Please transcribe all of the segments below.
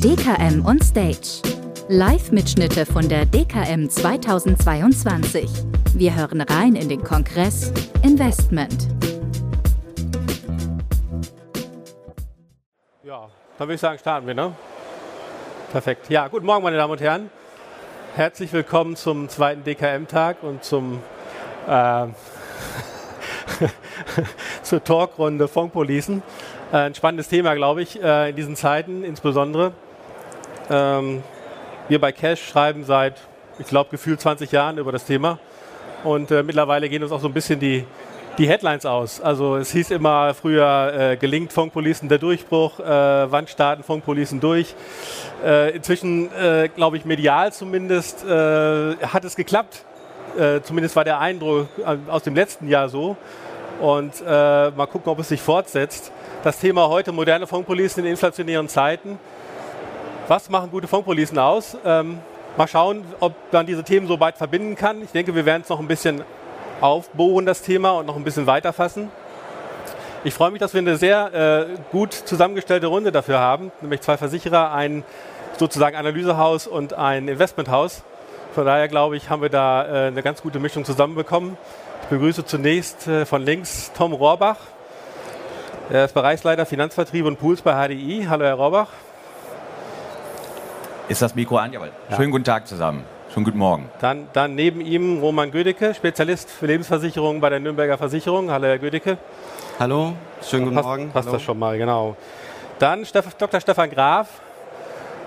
DKM on Stage. Live-Mitschnitte von der DKM 2022. Wir hören rein in den Kongress Investment. Ja, dann würde ich sagen, starten wir, ne? Perfekt. Ja, guten Morgen, meine Damen und Herren. Herzlich willkommen zum zweiten DKM-Tag und zum äh, zur Talkrunde Fondpolicen. Äh, ein spannendes Thema, glaube ich, äh, in diesen Zeiten insbesondere. Ähm, wir bei Cash schreiben seit, ich glaube, gefühlt 20 Jahren über das Thema. Und äh, mittlerweile gehen uns auch so ein bisschen die, die Headlines aus. Also es hieß immer früher, äh, gelingt Funkpolicen der Durchbruch, äh, wann starten Funkpolicen durch. Äh, inzwischen, äh, glaube ich, medial zumindest, äh, hat es geklappt. Äh, zumindest war der Eindruck aus dem letzten Jahr so. Und mal gucken, ob es sich fortsetzt. Das Thema heute, moderne Funkpolicen in inflationären Zeiten. Was machen gute Funkpolicen aus? Ähm, mal schauen, ob man diese Themen so weit verbinden kann. Ich denke, wir werden es noch ein bisschen aufbohren, das Thema, und noch ein bisschen weiterfassen. Ich freue mich, dass wir eine sehr äh, gut zusammengestellte Runde dafür haben, nämlich zwei Versicherer, ein sozusagen Analysehaus und ein Investmenthaus. Von daher glaube ich, haben wir da äh, eine ganz gute Mischung zusammenbekommen. Ich begrüße zunächst äh, von links Tom Rohrbach. Er ist Bereichsleiter Finanzvertrieb und Pools bei HDI. Hallo, Herr Rohrbach. Ist das Mikro an? Jawohl. Ja. Schönen guten Tag zusammen. Schönen guten Morgen. Dann, dann neben ihm Roman Gödecke, Spezialist für Lebensversicherungen bei der Nürnberger Versicherung. Hallo, Herr Gödecke. Hallo, schönen guten passt, Morgen. Passt Hallo. das schon mal, genau. Dann Dr. Stefan Graf.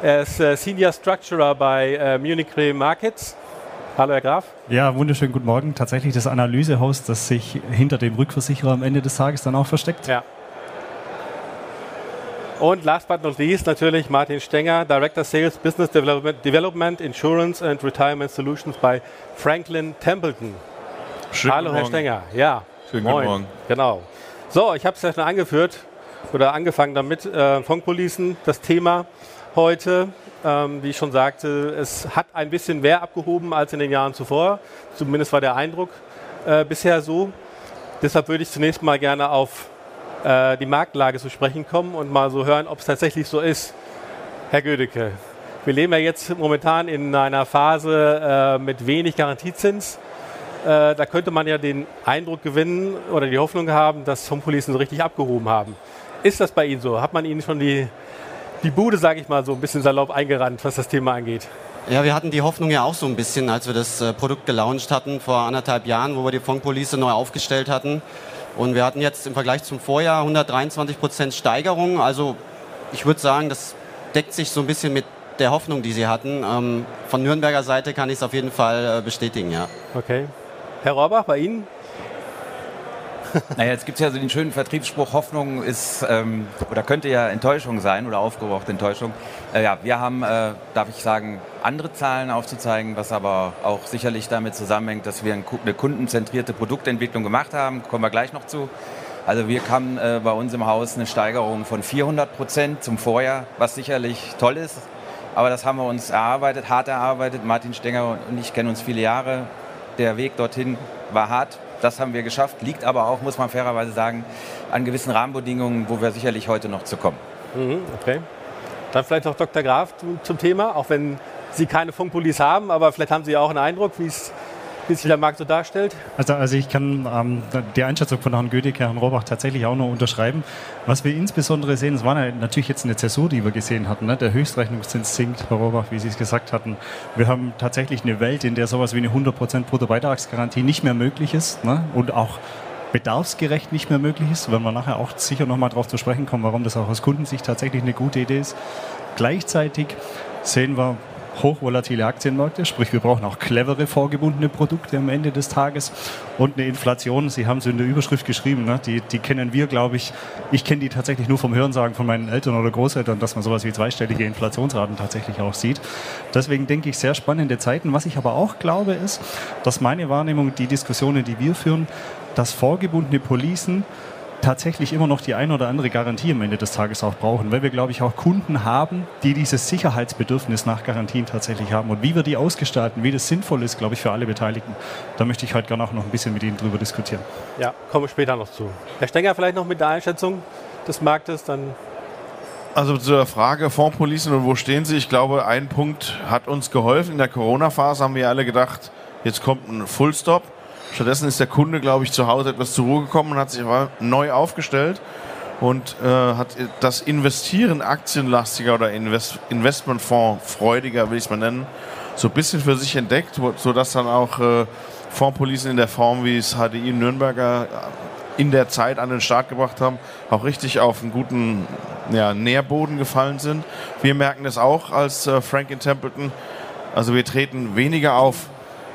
Er ist äh, Senior Structurer bei äh, Munich Re Markets. Hallo, Herr Graf. Ja, wunderschönen guten Morgen. Tatsächlich das Analysehaus, das sich hinter dem Rückversicherer am Ende des Tages dann auch versteckt. Ja, und last but not least natürlich Martin Stenger, Director Sales Business Development, Development Insurance and Retirement Solutions bei Franklin Templeton. Schönen Hallo Herr Stenger. Ja. Schönen Moin. guten Morgen. Genau. So, ich habe es ja schon angeführt oder angefangen damit, äh, Fondpolicen, das Thema heute. Ähm, wie ich schon sagte, es hat ein bisschen mehr abgehoben als in den Jahren zuvor. Zumindest war der Eindruck äh, bisher so. Deshalb würde ich zunächst mal gerne auf äh, die Marktlage zu sprechen kommen und mal so hören, ob es tatsächlich so ist. Herr Gödecke, wir leben ja jetzt momentan in einer Phase äh, mit wenig Garantiezins. Äh, da könnte man ja den Eindruck gewinnen oder die Hoffnung haben, dass Homepolicen so richtig abgehoben haben. Ist das bei Ihnen so? Hat man Ihnen schon die, die Bude, sage ich mal, so ein bisschen salopp eingerannt, was das Thema angeht? Ja, wir hatten die Hoffnung ja auch so ein bisschen, als wir das äh, Produkt gelauncht hatten vor anderthalb Jahren, wo wir die Fondpolice neu aufgestellt hatten. Und wir hatten jetzt im Vergleich zum Vorjahr 123 Prozent Steigerung. Also ich würde sagen, das deckt sich so ein bisschen mit der Hoffnung, die Sie hatten. Ähm, von Nürnberger Seite kann ich es auf jeden Fall äh, bestätigen, ja. Okay. Herr Rohrbach, bei Ihnen? Naja, jetzt gibt es ja so den schönen Vertriebsspruch, Hoffnung ist ähm, oder könnte ja Enttäuschung sein oder aufgebrauchte Enttäuschung. Äh, ja, wir haben, äh, darf ich sagen, andere Zahlen aufzuzeigen, was aber auch sicherlich damit zusammenhängt, dass wir eine kundenzentrierte Produktentwicklung gemacht haben. Kommen wir gleich noch zu. Also wir haben äh, bei uns im Haus eine Steigerung von 400 Prozent zum Vorjahr, was sicherlich toll ist. Aber das haben wir uns erarbeitet, hart erarbeitet. Martin Stenger und ich kennen uns viele Jahre. Der Weg dorthin war hart. Das haben wir geschafft, liegt aber auch, muss man fairerweise sagen, an gewissen Rahmenbedingungen, wo wir sicherlich heute noch zu kommen. Mhm, okay. Dann vielleicht noch Dr. Graf zum Thema, auch wenn Sie keine Funkpolice haben, aber vielleicht haben Sie auch einen Eindruck, wie es wie sich der Markt so darstellt? Also, also ich kann ähm, die Einschätzung von Herrn Gödecke, Herrn Robach tatsächlich auch nur unterschreiben. Was wir insbesondere sehen, es war natürlich jetzt eine Zäsur, die wir gesehen hatten. Ne? Der Höchstrechnungszins sinkt, Herr Robach, wie Sie es gesagt hatten. Wir haben tatsächlich eine Welt, in der sowas wie eine 100% Bruttobeitragsgarantie nicht mehr möglich ist ne? und auch bedarfsgerecht nicht mehr möglich ist, wenn wir nachher auch sicher nochmal darauf zu sprechen kommen, warum das auch aus Kundensicht tatsächlich eine gute Idee ist. Gleichzeitig sehen wir hochvolatile Aktienmärkte, sprich wir brauchen auch clevere vorgebundene Produkte am Ende des Tages und eine Inflation, Sie haben es in der Überschrift geschrieben, ne? die, die kennen wir, glaube ich, ich kenne die tatsächlich nur vom Hörensagen von meinen Eltern oder Großeltern, dass man sowas wie zweistellige Inflationsraten tatsächlich auch sieht. Deswegen denke ich, sehr spannende Zeiten. Was ich aber auch glaube, ist, dass meine Wahrnehmung, die Diskussionen, die wir führen, dass vorgebundene Policen tatsächlich immer noch die ein oder andere Garantie am Ende des Tages auch brauchen, weil wir, glaube ich, auch Kunden haben, die dieses Sicherheitsbedürfnis nach Garantien tatsächlich haben. Und wie wir die ausgestalten, wie das sinnvoll ist, glaube ich, für alle Beteiligten, da möchte ich heute gerne auch noch ein bisschen mit Ihnen drüber diskutieren. Ja, kommen wir später noch zu. Herr Stenger, vielleicht noch mit der Einschätzung des Marktes, dann Also zur Frage Fondspolicen und wo stehen sie? Ich glaube, ein Punkt hat uns geholfen. In der Corona-Phase haben wir alle gedacht, jetzt kommt ein Fullstop. Stattdessen ist der Kunde, glaube ich, zu Hause etwas zur Ruhe gekommen und hat sich neu aufgestellt und äh, hat das Investieren aktienlastiger oder Invest Investmentfonds freudiger, will ich es mal nennen, so ein bisschen für sich entdeckt, sodass dann auch äh, Fondspolicen in der Form, wie es HDI Nürnberger in der Zeit an den Start gebracht haben, auch richtig auf einen guten ja, Nährboden gefallen sind. Wir merken das auch als äh, Frank in Templeton. Also wir treten weniger auf,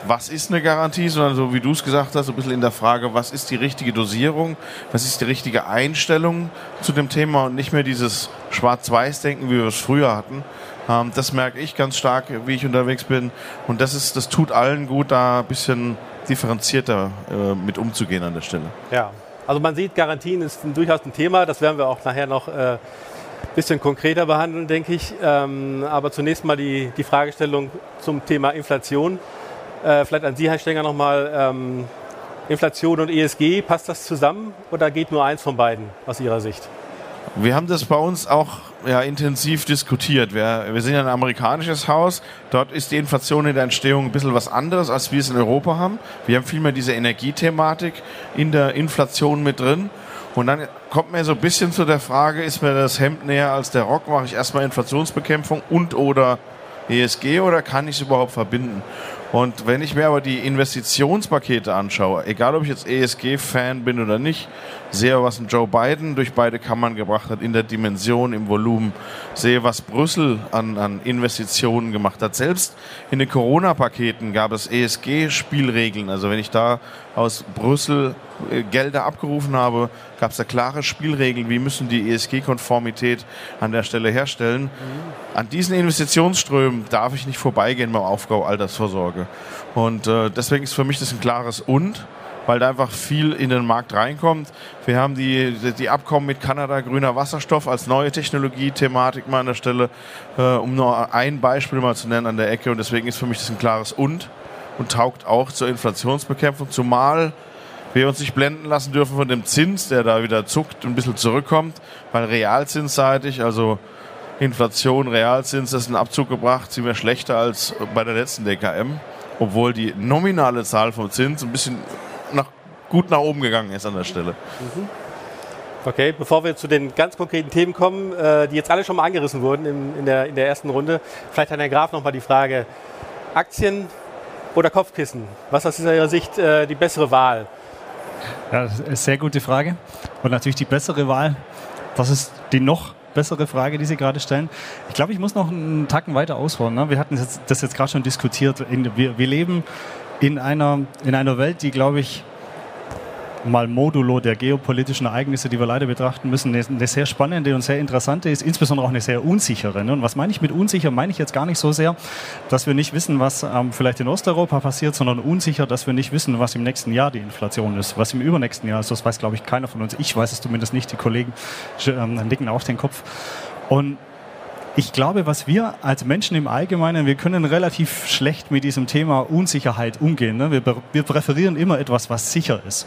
was ist eine Garantie, sondern so wie du es gesagt hast, so ein bisschen in der Frage, was ist die richtige Dosierung, was ist die richtige Einstellung zu dem Thema und nicht mehr dieses Schwarz-Weiß-Denken, wie wir es früher hatten. Ähm, das merke ich ganz stark, wie ich unterwegs bin. Und das ist, das tut allen gut, da ein bisschen differenzierter äh, mit umzugehen an der Stelle. Ja, also man sieht, Garantien ist ein, durchaus ein Thema. Das werden wir auch nachher noch ein äh, bisschen konkreter behandeln, denke ich. Ähm, aber zunächst mal die, die Fragestellung zum Thema Inflation. Äh, vielleicht an Sie, Herr Stenger, nochmal. Ähm, Inflation und ESG, passt das zusammen oder geht nur eins von beiden aus Ihrer Sicht? Wir haben das bei uns auch ja, intensiv diskutiert. Wir, wir sind ja ein amerikanisches Haus. Dort ist die Inflation in der Entstehung ein bisschen was anderes, als wir es in Europa haben. Wir haben vielmehr diese Energiethematik in der Inflation mit drin. Und dann kommt mir so ein bisschen zu der Frage, ist mir das Hemd näher als der Rock? Mache ich erstmal Inflationsbekämpfung und oder ESG oder kann ich es überhaupt verbinden? Und wenn ich mir aber die Investitionspakete anschaue, egal ob ich jetzt ESG-Fan bin oder nicht, sehe, was ein Joe Biden durch beide Kammern gebracht hat in der Dimension, im Volumen, sehe, was Brüssel an, an Investitionen gemacht hat. Selbst in den Corona-Paketen gab es ESG-Spielregeln. Also wenn ich da aus Brüssel äh, Gelder abgerufen habe, gab es da klare Spielregeln, wie müssen die ESG-Konformität an der Stelle herstellen. Mhm. An diesen Investitionsströmen darf ich nicht vorbeigehen beim Aufbau Altersvorsorge. Und äh, deswegen ist für mich das ein klares Und weil da einfach viel in den Markt reinkommt. Wir haben die, die Abkommen mit Kanada, grüner Wasserstoff als neue Technologie-Thematik mal an der Stelle, äh, um nur ein Beispiel mal zu nennen an der Ecke. Und deswegen ist für mich das ein klares Und und taugt auch zur Inflationsbekämpfung, zumal wir uns nicht blenden lassen dürfen von dem Zins, der da wieder zuckt und ein bisschen zurückkommt, weil realzinsseitig, also Inflation, Realzins, das ist ein Abzug gebracht, sind wir schlechter als bei der letzten DKM, obwohl die nominale Zahl vom Zins ein bisschen nach, gut nach oben gegangen ist an der Stelle. Mhm. Okay, bevor wir zu den ganz konkreten Themen kommen, äh, die jetzt alle schon mal angerissen wurden in, in, der, in der ersten Runde, vielleicht an Herrn Graf nochmal die Frage, Aktien oder Kopfkissen? Was ist aus Ihrer Sicht äh, die bessere Wahl? Ja, das ist eine sehr gute Frage. Und natürlich die bessere Wahl, das ist die noch bessere Frage, die Sie gerade stellen. Ich glaube, ich muss noch einen Tacken weiter ausholen. Ne? Wir hatten das jetzt gerade schon diskutiert. wir, wir leben in einer, in einer Welt, die, glaube ich, mal modulo der geopolitischen Ereignisse, die wir leider betrachten müssen, eine, sehr spannende und sehr interessante ist, insbesondere auch eine sehr unsichere. Ne? Und was meine ich mit unsicher? Meine ich jetzt gar nicht so sehr, dass wir nicht wissen, was ähm, vielleicht in Osteuropa passiert, sondern unsicher, dass wir nicht wissen, was im nächsten Jahr die Inflation ist, was im übernächsten Jahr ist. Das weiß, glaube ich, keiner von uns. Ich weiß es zumindest nicht. Die Kollegen ähm, nicken auf den Kopf. Und ich glaube, was wir als Menschen im Allgemeinen, wir können relativ schlecht mit diesem Thema Unsicherheit umgehen. Ne? Wir, wir, präferieren immer etwas, was sicher ist.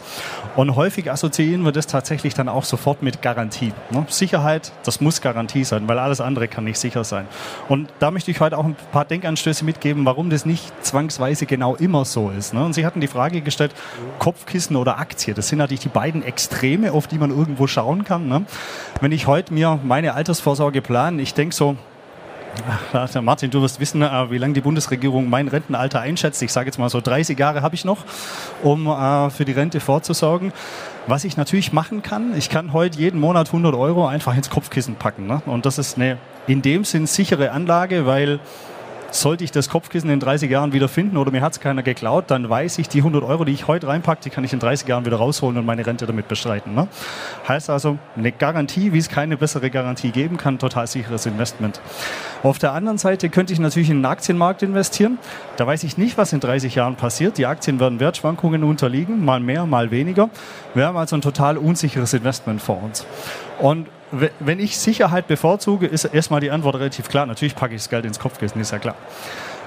Und häufig assoziieren wir das tatsächlich dann auch sofort mit Garantie. Ne? Sicherheit, das muss Garantie sein, weil alles andere kann nicht sicher sein. Und da möchte ich heute auch ein paar Denkanstöße mitgeben, warum das nicht zwangsweise genau immer so ist. Ne? Und Sie hatten die Frage gestellt, Kopfkissen oder Aktie. Das sind natürlich die beiden Extreme, auf die man irgendwo schauen kann. Ne? Wenn ich heute mir meine Altersvorsorge plane, ich denke so, Martin, du wirst wissen, äh, wie lange die Bundesregierung mein Rentenalter einschätzt. Ich sage jetzt mal so 30 Jahre habe ich noch, um äh, für die Rente vorzusorgen. Was ich natürlich machen kann, ich kann heute jeden Monat 100 Euro einfach ins Kopfkissen packen. Ne? Und das ist eine in dem Sinn sichere Anlage, weil sollte ich das Kopfkissen in 30 Jahren wieder finden oder mir hat es keiner geklaut, dann weiß ich, die 100 Euro, die ich heute reinpacke, die kann ich in 30 Jahren wieder rausholen und meine Rente damit bestreiten. Ne? Heißt also, eine Garantie, wie es keine bessere Garantie geben kann, total sicheres Investment. Auf der anderen Seite könnte ich natürlich in den Aktienmarkt investieren. Da weiß ich nicht, was in 30 Jahren passiert. Die Aktien werden Wertschwankungen unterliegen, mal mehr, mal weniger. Wir haben also ein total unsicheres Investment vor uns. Und wenn ich Sicherheit bevorzuge, ist erstmal die Antwort relativ klar. Natürlich packe ich das Geld ins Kopfkissen, ist ja klar.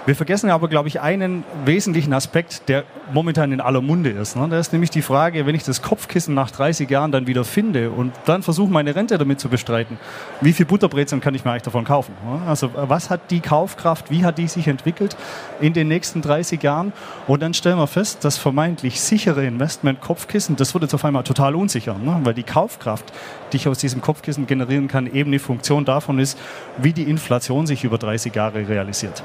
Wir vergessen aber, glaube ich, einen wesentlichen Aspekt, der momentan in aller Munde ist. Ne? Das ist nämlich die Frage, wenn ich das Kopfkissen nach 30 Jahren dann wieder finde und dann versuche, meine Rente damit zu bestreiten, wie viel Butterbrezeln kann ich mir eigentlich davon kaufen? Ne? Also was hat die Kaufkraft, wie hat die sich entwickelt in den nächsten 30 Jahren? Und dann stellen wir fest, das vermeintlich sichere Investment Kopfkissen, das wird jetzt auf einmal total unsicher, ne? weil die Kaufkraft, die ich aus diesem Kopfkissen generieren kann, eben eine Funktion davon ist, wie die Inflation sich über 30 Jahre realisiert.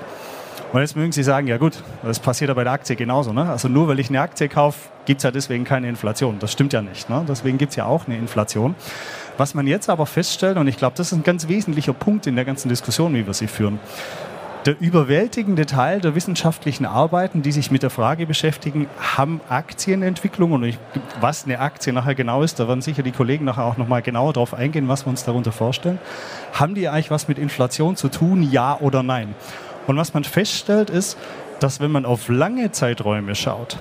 Und jetzt mögen Sie sagen, ja gut, das passiert ja bei der Aktie genauso. Ne? Also nur weil ich eine Aktie kaufe, gibt es ja deswegen keine Inflation. Das stimmt ja nicht. Ne? Deswegen gibt es ja auch eine Inflation. Was man jetzt aber feststellt, und ich glaube, das ist ein ganz wesentlicher Punkt in der ganzen Diskussion, wie wir sie führen, der überwältigende Teil der wissenschaftlichen Arbeiten, die sich mit der Frage beschäftigen, haben Aktienentwicklung und ich, was eine Aktie nachher genau ist, da werden sicher die Kollegen nachher auch nochmal genauer darauf eingehen, was wir uns darunter vorstellen. Haben die eigentlich was mit Inflation zu tun, ja oder nein? Und was man feststellt, ist, dass wenn man auf lange Zeiträume schaut,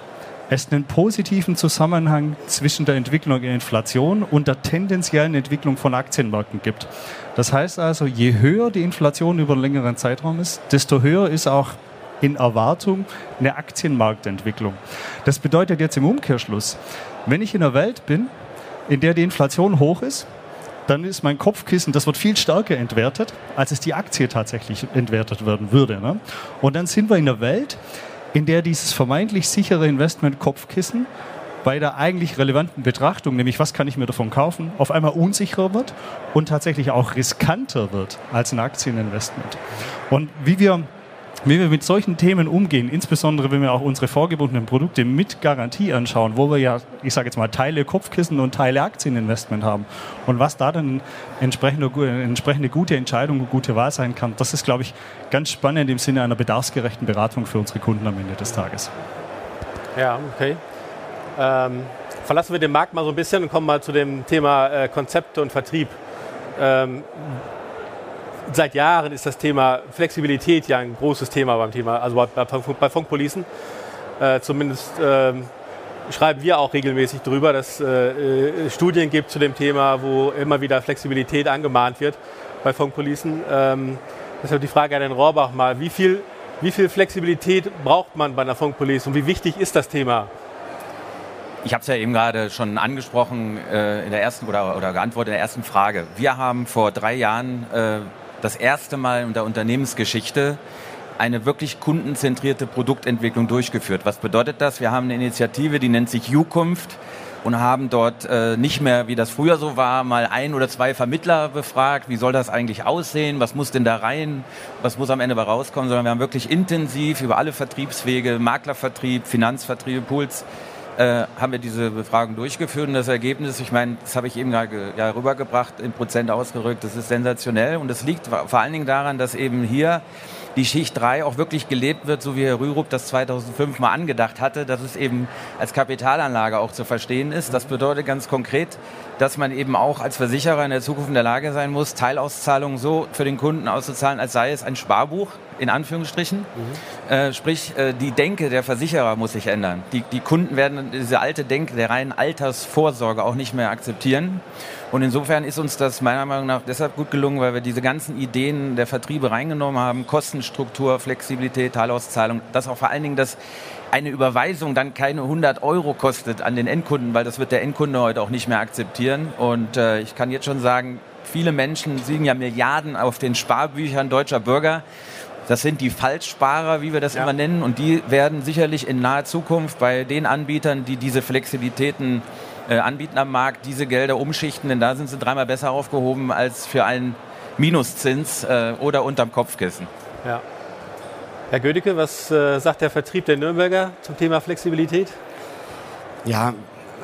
es einen positiven Zusammenhang zwischen der Entwicklung der Inflation und der tendenziellen Entwicklung von Aktienmärkten gibt. Das heißt also, je höher die Inflation über einen längeren Zeitraum ist, desto höher ist auch in Erwartung eine Aktienmarktentwicklung. Das bedeutet jetzt im Umkehrschluss, wenn ich in einer Welt bin, in der die Inflation hoch ist, dann ist mein Kopfkissen, das wird viel stärker entwertet, als es die Aktie tatsächlich entwertet werden würde. Ne? Und dann sind wir in einer Welt, in der dieses vermeintlich sichere Investment Kopfkissen bei der eigentlich relevanten Betrachtung, nämlich was kann ich mir davon kaufen, auf einmal unsicherer wird und tatsächlich auch riskanter wird als ein Aktieninvestment. Und wie wir wie wir mit solchen Themen umgehen, insbesondere wenn wir auch unsere vorgebundenen Produkte mit Garantie anschauen, wo wir ja, ich sage jetzt mal, Teile Kopfkissen und Teile Aktieninvestment haben und was da dann entsprechende, entsprechende gute Entscheidung und gute Wahl sein kann, das ist, glaube ich, ganz spannend im Sinne einer bedarfsgerechten Beratung für unsere Kunden am Ende des Tages. Ja, okay. Ähm, verlassen wir den Markt mal so ein bisschen und kommen mal zu dem Thema äh, Konzepte und Vertrieb. Ähm, seit Jahren ist das Thema Flexibilität ja ein großes Thema beim Thema, also bei, bei Funkpolicen. Äh, zumindest ähm, schreiben wir auch regelmäßig darüber, dass äh, äh, Studien gibt zu dem Thema, wo immer wieder Flexibilität angemahnt wird bei Funkpolicen. Ähm, deshalb die Frage an den Rohrbach mal, wie viel, wie viel Flexibilität braucht man bei einer Funkpolice und wie wichtig ist das Thema? Ich habe es ja eben gerade schon angesprochen äh, in der ersten oder, oder geantwortet in der ersten Frage. Wir haben vor drei Jahren äh, das erste Mal in der Unternehmensgeschichte eine wirklich kundenzentrierte Produktentwicklung durchgeführt. Was bedeutet das? Wir haben eine Initiative, die nennt sich Zukunft und haben dort äh, nicht mehr, wie das früher so war, mal ein oder zwei Vermittler befragt, wie soll das eigentlich aussehen, was muss denn da rein, was muss am Ende rauskommen, sondern wir haben wirklich intensiv über alle Vertriebswege, Maklervertrieb, Finanzvertrieb, Puls, äh, haben wir diese Befragung durchgeführt und das Ergebnis, ich meine, das habe ich eben gerade ja, rübergebracht, in Prozent ausgerückt, das ist sensationell und das liegt vor allen Dingen daran, dass eben hier die Schicht 3 auch wirklich gelebt wird, so wie Herr Rürup das 2005 mal angedacht hatte, dass es eben als Kapitalanlage auch zu verstehen ist. Das bedeutet ganz konkret, dass man eben auch als Versicherer in der Zukunft in der Lage sein muss, Teilauszahlungen so für den Kunden auszuzahlen, als sei es ein Sparbuch, in Anführungsstrichen. Mhm. Äh, sprich, äh, die Denke der Versicherer muss sich ändern. Die, die Kunden werden diese alte Denke der reinen Altersvorsorge auch nicht mehr akzeptieren. Und insofern ist uns das meiner Meinung nach deshalb gut gelungen, weil wir diese ganzen Ideen der Vertriebe reingenommen haben. Kostenstruktur, Flexibilität, Teilauszahlung. Das auch vor allen Dingen, dass eine Überweisung dann keine 100 Euro kostet an den Endkunden, weil das wird der Endkunde heute auch nicht mehr akzeptieren. Und äh, ich kann jetzt schon sagen, viele Menschen siegen ja Milliarden auf den Sparbüchern deutscher Bürger. Das sind die Falschsparer, wie wir das ja. immer nennen. Und die werden sicherlich in naher Zukunft bei den Anbietern, die diese Flexibilitäten äh, anbieten am Markt, diese Gelder umschichten, denn da sind sie dreimal besser aufgehoben als für einen Minuszins äh, oder unterm Kopfkissen. Ja. Herr Gödicke, was äh, sagt der Vertrieb der Nürnberger zum Thema Flexibilität? Ja,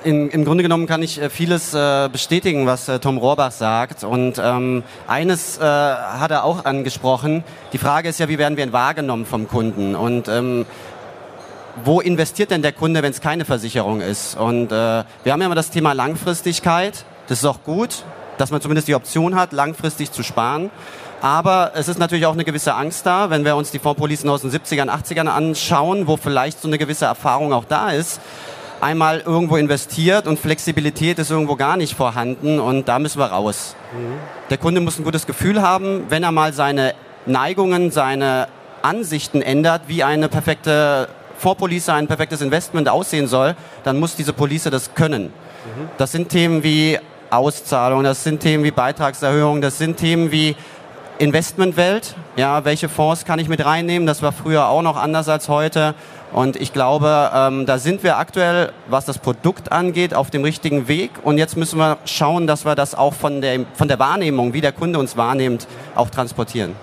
in, im Grunde genommen kann ich äh, vieles äh, bestätigen, was äh, Tom Rohrbach sagt. Und ähm, eines äh, hat er auch angesprochen. Die Frage ist ja, wie werden wir wahrgenommen vom Kunden? Und ähm, wo investiert denn der Kunde, wenn es keine Versicherung ist? Und äh, wir haben ja immer das Thema Langfristigkeit. Das ist auch gut, dass man zumindest die Option hat, langfristig zu sparen. Aber es ist natürlich auch eine gewisse Angst da, wenn wir uns die Fondspolicen aus den 70ern, 80ern anschauen, wo vielleicht so eine gewisse Erfahrung auch da ist. Einmal irgendwo investiert und Flexibilität ist irgendwo gar nicht vorhanden und da müssen wir raus. Mhm. Der Kunde muss ein gutes Gefühl haben, wenn er mal seine Neigungen, seine Ansichten ändert, wie eine perfekte Vorpolice, ein perfektes Investment aussehen soll, dann muss diese Police das können. Das sind Themen wie Auszahlung, das sind Themen wie Beitragserhöhung, das sind Themen wie Investmentwelt. Ja, welche Fonds kann ich mit reinnehmen? Das war früher auch noch anders als heute. Und ich glaube, ähm, da sind wir aktuell, was das Produkt angeht, auf dem richtigen Weg. Und jetzt müssen wir schauen, dass wir das auch von der, von der Wahrnehmung, wie der Kunde uns wahrnimmt, auch transportieren.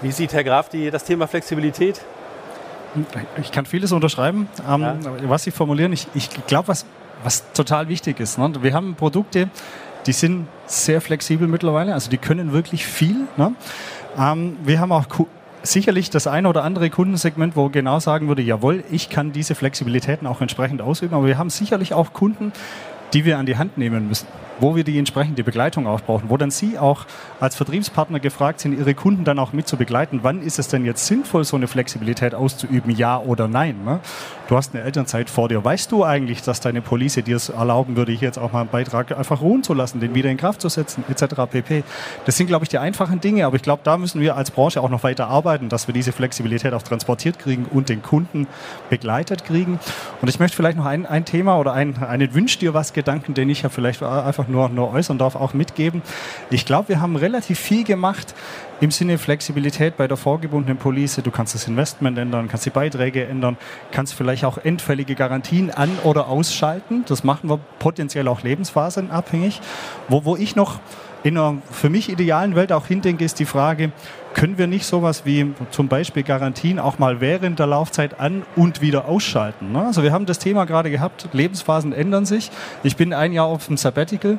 Wie sieht Herr Graf die, das Thema Flexibilität? Ich kann vieles unterschreiben. Ähm, ja. Was Sie formulieren, ich, ich glaube, was, was total wichtig ist. Ne? Wir haben Produkte, die sind sehr flexibel mittlerweile, also die können wirklich viel. Ne? Ähm, wir haben auch sicherlich das eine oder andere Kundensegment, wo genau sagen würde, jawohl, ich kann diese Flexibilitäten auch entsprechend ausüben, aber wir haben sicherlich auch Kunden, die wir an die Hand nehmen müssen wo wir die entsprechende Begleitung auch brauchen, wo dann Sie auch als Vertriebspartner gefragt sind, Ihre Kunden dann auch mit zu begleiten. Wann ist es denn jetzt sinnvoll, so eine Flexibilität auszuüben, ja oder nein? Ne? Du hast eine Elternzeit vor dir. Weißt du eigentlich, dass deine Police dir es erlauben würde, hier jetzt auch mal einen Beitrag einfach ruhen zu lassen, den wieder in Kraft zu setzen, etc. pp. Das sind, glaube ich, die einfachen Dinge, aber ich glaube, da müssen wir als Branche auch noch weiter arbeiten, dass wir diese Flexibilität auch transportiert kriegen und den Kunden begleitet kriegen. Und ich möchte vielleicht noch ein, ein Thema oder ein, einen Wünsch dir was Gedanken, den ich ja vielleicht einfach nur, nur äußern darf, auch mitgeben. Ich glaube, wir haben relativ viel gemacht im Sinne Flexibilität bei der vorgebundenen Police. Du kannst das Investment ändern, kannst die Beiträge ändern, kannst vielleicht auch endfällige Garantien an- oder ausschalten. Das machen wir potenziell auch lebensphasenabhängig. Wo, wo ich noch in einer für mich idealen Welt auch hindenke, ist die Frage, können wir nicht sowas wie zum Beispiel Garantien auch mal während der Laufzeit an und wieder ausschalten? Ne? Also wir haben das Thema gerade gehabt, Lebensphasen ändern sich. Ich bin ein Jahr auf dem Sabbatical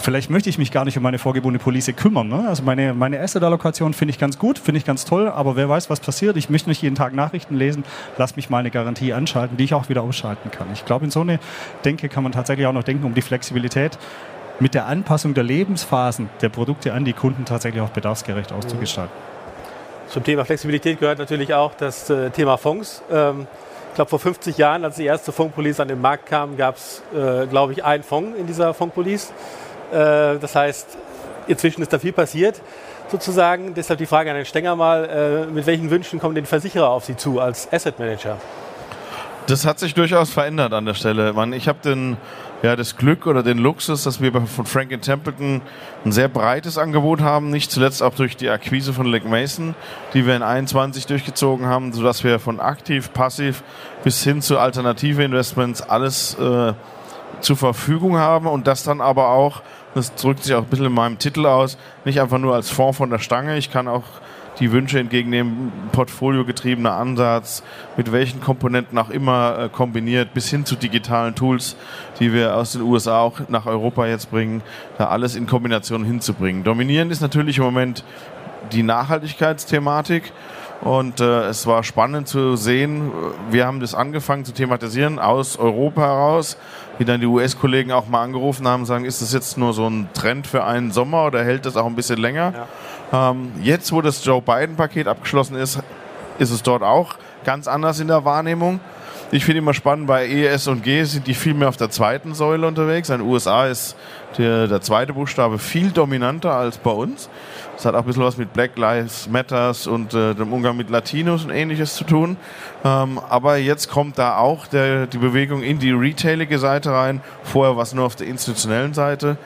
vielleicht möchte ich mich gar nicht um meine vorgebundene Police kümmern. Ne? Also meine, meine Asset-Allokation finde ich ganz gut, finde ich ganz toll, aber wer weiß, was passiert. Ich möchte nicht jeden Tag Nachrichten lesen, lass mich mal eine Garantie anschalten, die ich auch wieder ausschalten kann. Ich glaube, in so eine Denke kann man tatsächlich auch noch denken, um die Flexibilität mit der Anpassung der Lebensphasen der Produkte an die Kunden tatsächlich auch bedarfsgerecht auszugestalten. Zum Thema Flexibilität gehört natürlich auch das äh, Thema Fonds. Ähm, ich glaube, vor 50 Jahren, als die erste Fondspolice an den Markt kam, gab es, äh, glaube ich, einen Fonds in dieser Fondspolice. Äh, das heißt, inzwischen ist da viel passiert sozusagen. Deshalb die Frage an den Stenger mal, mit welchen Wünschen kommen den Versicherer auf Sie zu als Asset Manager? Das hat sich durchaus verändert an der Stelle. Ich habe ja, das Glück oder den Luxus, dass wir von Frank Templeton ein sehr breites Angebot haben, nicht zuletzt auch durch die Akquise von Lake Mason, die wir in 21 durchgezogen haben, sodass wir von aktiv, passiv bis hin zu alternative Investments alles äh, zur Verfügung haben und das dann aber auch, das drückt sich auch ein bisschen in meinem Titel aus, nicht einfach nur als Fonds von der Stange. Ich kann auch die Wünsche entgegennehmen, portfoliogetriebener Ansatz, mit welchen Komponenten auch immer äh, kombiniert, bis hin zu digitalen Tools, die wir aus den USA auch nach Europa jetzt bringen, da alles in Kombination hinzubringen. Dominierend ist natürlich im Moment die Nachhaltigkeitsthematik. Und äh, es war spannend zu sehen, wir haben das angefangen zu thematisieren aus Europa heraus, wie dann die US-Kollegen auch mal angerufen haben, sagen, ist das jetzt nur so ein Trend für einen Sommer oder hält das auch ein bisschen länger? Ja. Ähm, jetzt, wo das Joe Biden-Paket abgeschlossen ist, ist es dort auch ganz anders in der Wahrnehmung. Ich finde immer spannend, bei ES und G sind die viel mehr auf der zweiten Säule unterwegs. In den USA ist der, der zweite Buchstabe viel dominanter als bei uns. Das hat auch ein bisschen was mit Black Lives Matters und äh, dem Umgang mit Latinos und ähnliches zu tun. Ähm, aber jetzt kommt da auch der, die Bewegung in die retailige Seite rein. Vorher war es nur auf der institutionellen Seite.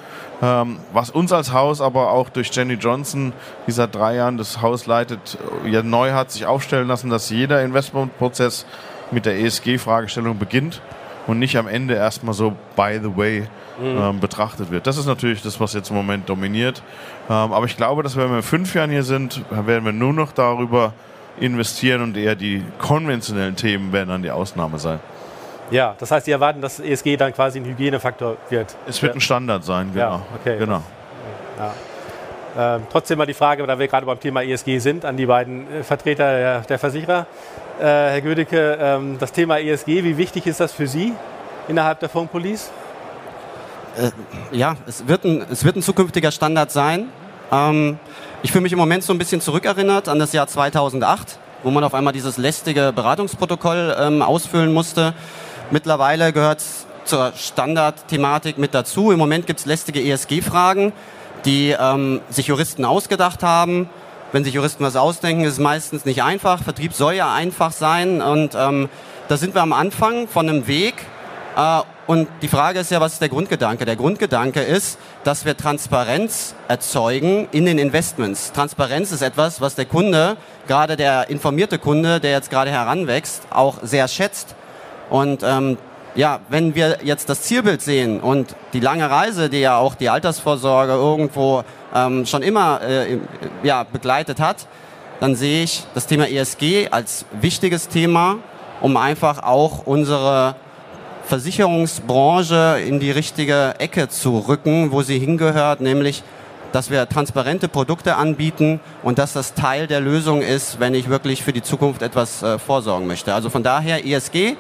Ähm, was uns als Haus aber auch durch Jenny Johnson, die seit drei Jahren das Haus leitet, ja neu hat sich aufstellen lassen, dass jeder Investmentprozess mit der ESG-Fragestellung beginnt und nicht am Ende erstmal so by the way mhm. ähm, betrachtet wird. Das ist natürlich das, was jetzt im Moment dominiert. Ähm, aber ich glaube, dass wenn wir in fünf Jahren hier sind, werden wir nur noch darüber investieren und eher die konventionellen Themen werden dann die Ausnahme sein. Ja, das heißt, Sie erwarten, dass ESG dann quasi ein Hygienefaktor wird. Es wird ein Standard sein, genau. Ja, okay. genau. Ja. Ähm, trotzdem mal die Frage, da wir gerade beim Thema ESG sind, an die beiden äh, Vertreter der, der Versicherer. Äh, Herr Gödecke, ähm, das Thema ESG, wie wichtig ist das für Sie innerhalb der Fondspolice? äh, ja, es wird, ein, es wird ein zukünftiger Standard sein. Ähm, ich fühle mich im Moment so ein bisschen zurückerinnert an das Jahr 2008, wo man auf einmal dieses lästige Beratungsprotokoll ähm, ausfüllen musste. Mittlerweile gehört es zur Standardthematik mit dazu. Im Moment gibt es lästige ESG-Fragen, die sich Juristen ausgedacht haben, wenn sich Juristen was ausdenken, ist es meistens nicht einfach. Vertrieb soll ja einfach sein und ähm, da sind wir am Anfang von einem Weg. Äh, und die Frage ist ja, was ist der Grundgedanke? Der Grundgedanke ist, dass wir Transparenz erzeugen in den Investments. Transparenz ist etwas, was der Kunde, gerade der informierte Kunde, der jetzt gerade heranwächst, auch sehr schätzt. Und ähm, ja, wenn wir jetzt das Zielbild sehen und die lange Reise, die ja auch die Altersvorsorge irgendwo ähm, schon immer äh, ja, begleitet hat, dann sehe ich das Thema ESG als wichtiges Thema, um einfach auch unsere Versicherungsbranche in die richtige Ecke zu rücken, wo sie hingehört, nämlich dass wir transparente Produkte anbieten und dass das Teil der Lösung ist, wenn ich wirklich für die Zukunft etwas äh, vorsorgen möchte. Also von daher ESG,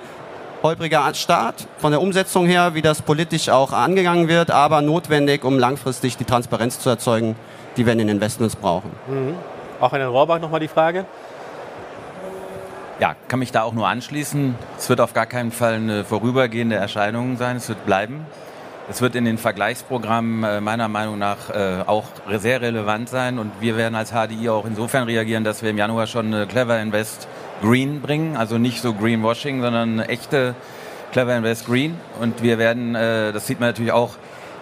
holpriger Start von der Umsetzung her, wie das politisch auch angegangen wird, aber notwendig, um langfristig die Transparenz zu erzeugen, die wir in den Investments brauchen. Mhm. Auch an den Rohrbach nochmal die Frage ja, kann mich da auch nur anschließen. Es wird auf gar keinen Fall eine vorübergehende Erscheinung sein, es wird bleiben. Es wird in den Vergleichsprogrammen äh, meiner Meinung nach äh, auch sehr relevant sein und wir werden als HDI auch insofern reagieren, dass wir im Januar schon eine Clever Invest Green bringen, also nicht so Greenwashing, sondern echte Clever Invest Green. Und wir werden, äh, das sieht man natürlich auch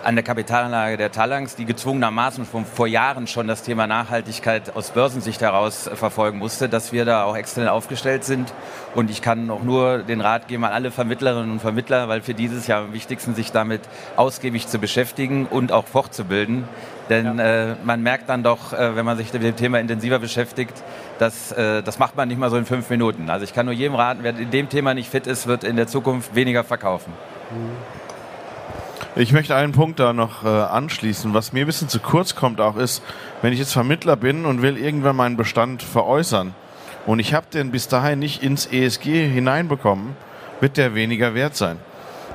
an der Kapitalanlage der Talangs, die gezwungenermaßen schon vor Jahren schon das Thema Nachhaltigkeit aus Börsensicht heraus verfolgen musste, dass wir da auch extern aufgestellt sind. Und ich kann auch nur den Rat geben an alle Vermittlerinnen und Vermittler, weil für dieses Jahr am wichtigsten sich damit ausgiebig zu beschäftigen und auch fortzubilden. Denn ja. äh, man merkt dann doch, äh, wenn man sich mit dem Thema intensiver beschäftigt, dass äh, das macht man nicht mal so in fünf Minuten. Also ich kann nur jedem raten, wer in dem Thema nicht fit ist, wird in der Zukunft weniger verkaufen. Mhm. Ich möchte einen Punkt da noch äh, anschließen. Was mir ein bisschen zu kurz kommt auch ist, wenn ich jetzt Vermittler bin und will irgendwann meinen Bestand veräußern und ich habe den bis dahin nicht ins ESG hineinbekommen, wird der weniger wert sein.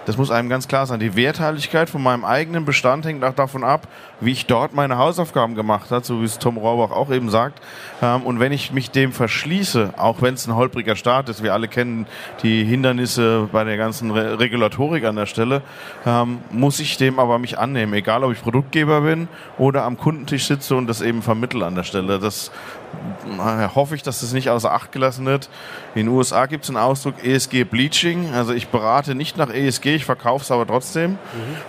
Das muss einem ganz klar sein. Die Werthaltigkeit von meinem eigenen Bestand hängt auch davon ab, wie ich dort meine Hausaufgaben gemacht habe, so wie es Tom Rohrbach auch eben sagt. Ähm, und wenn ich mich dem verschließe, auch wenn es ein holpriger Start ist, wir alle kennen die Hindernisse bei der ganzen Regulatorik an der Stelle, ähm, muss ich dem aber mich annehmen, egal ob ich Produktgeber bin oder am Kundentisch sitze und das eben vermittle an der Stelle. Das hoffe ich, dass das nicht außer Acht gelassen wird. In den USA gibt es einen Ausdruck ESG Bleaching. Also ich berate nicht nach ESG, ich verkaufe es aber trotzdem, mhm.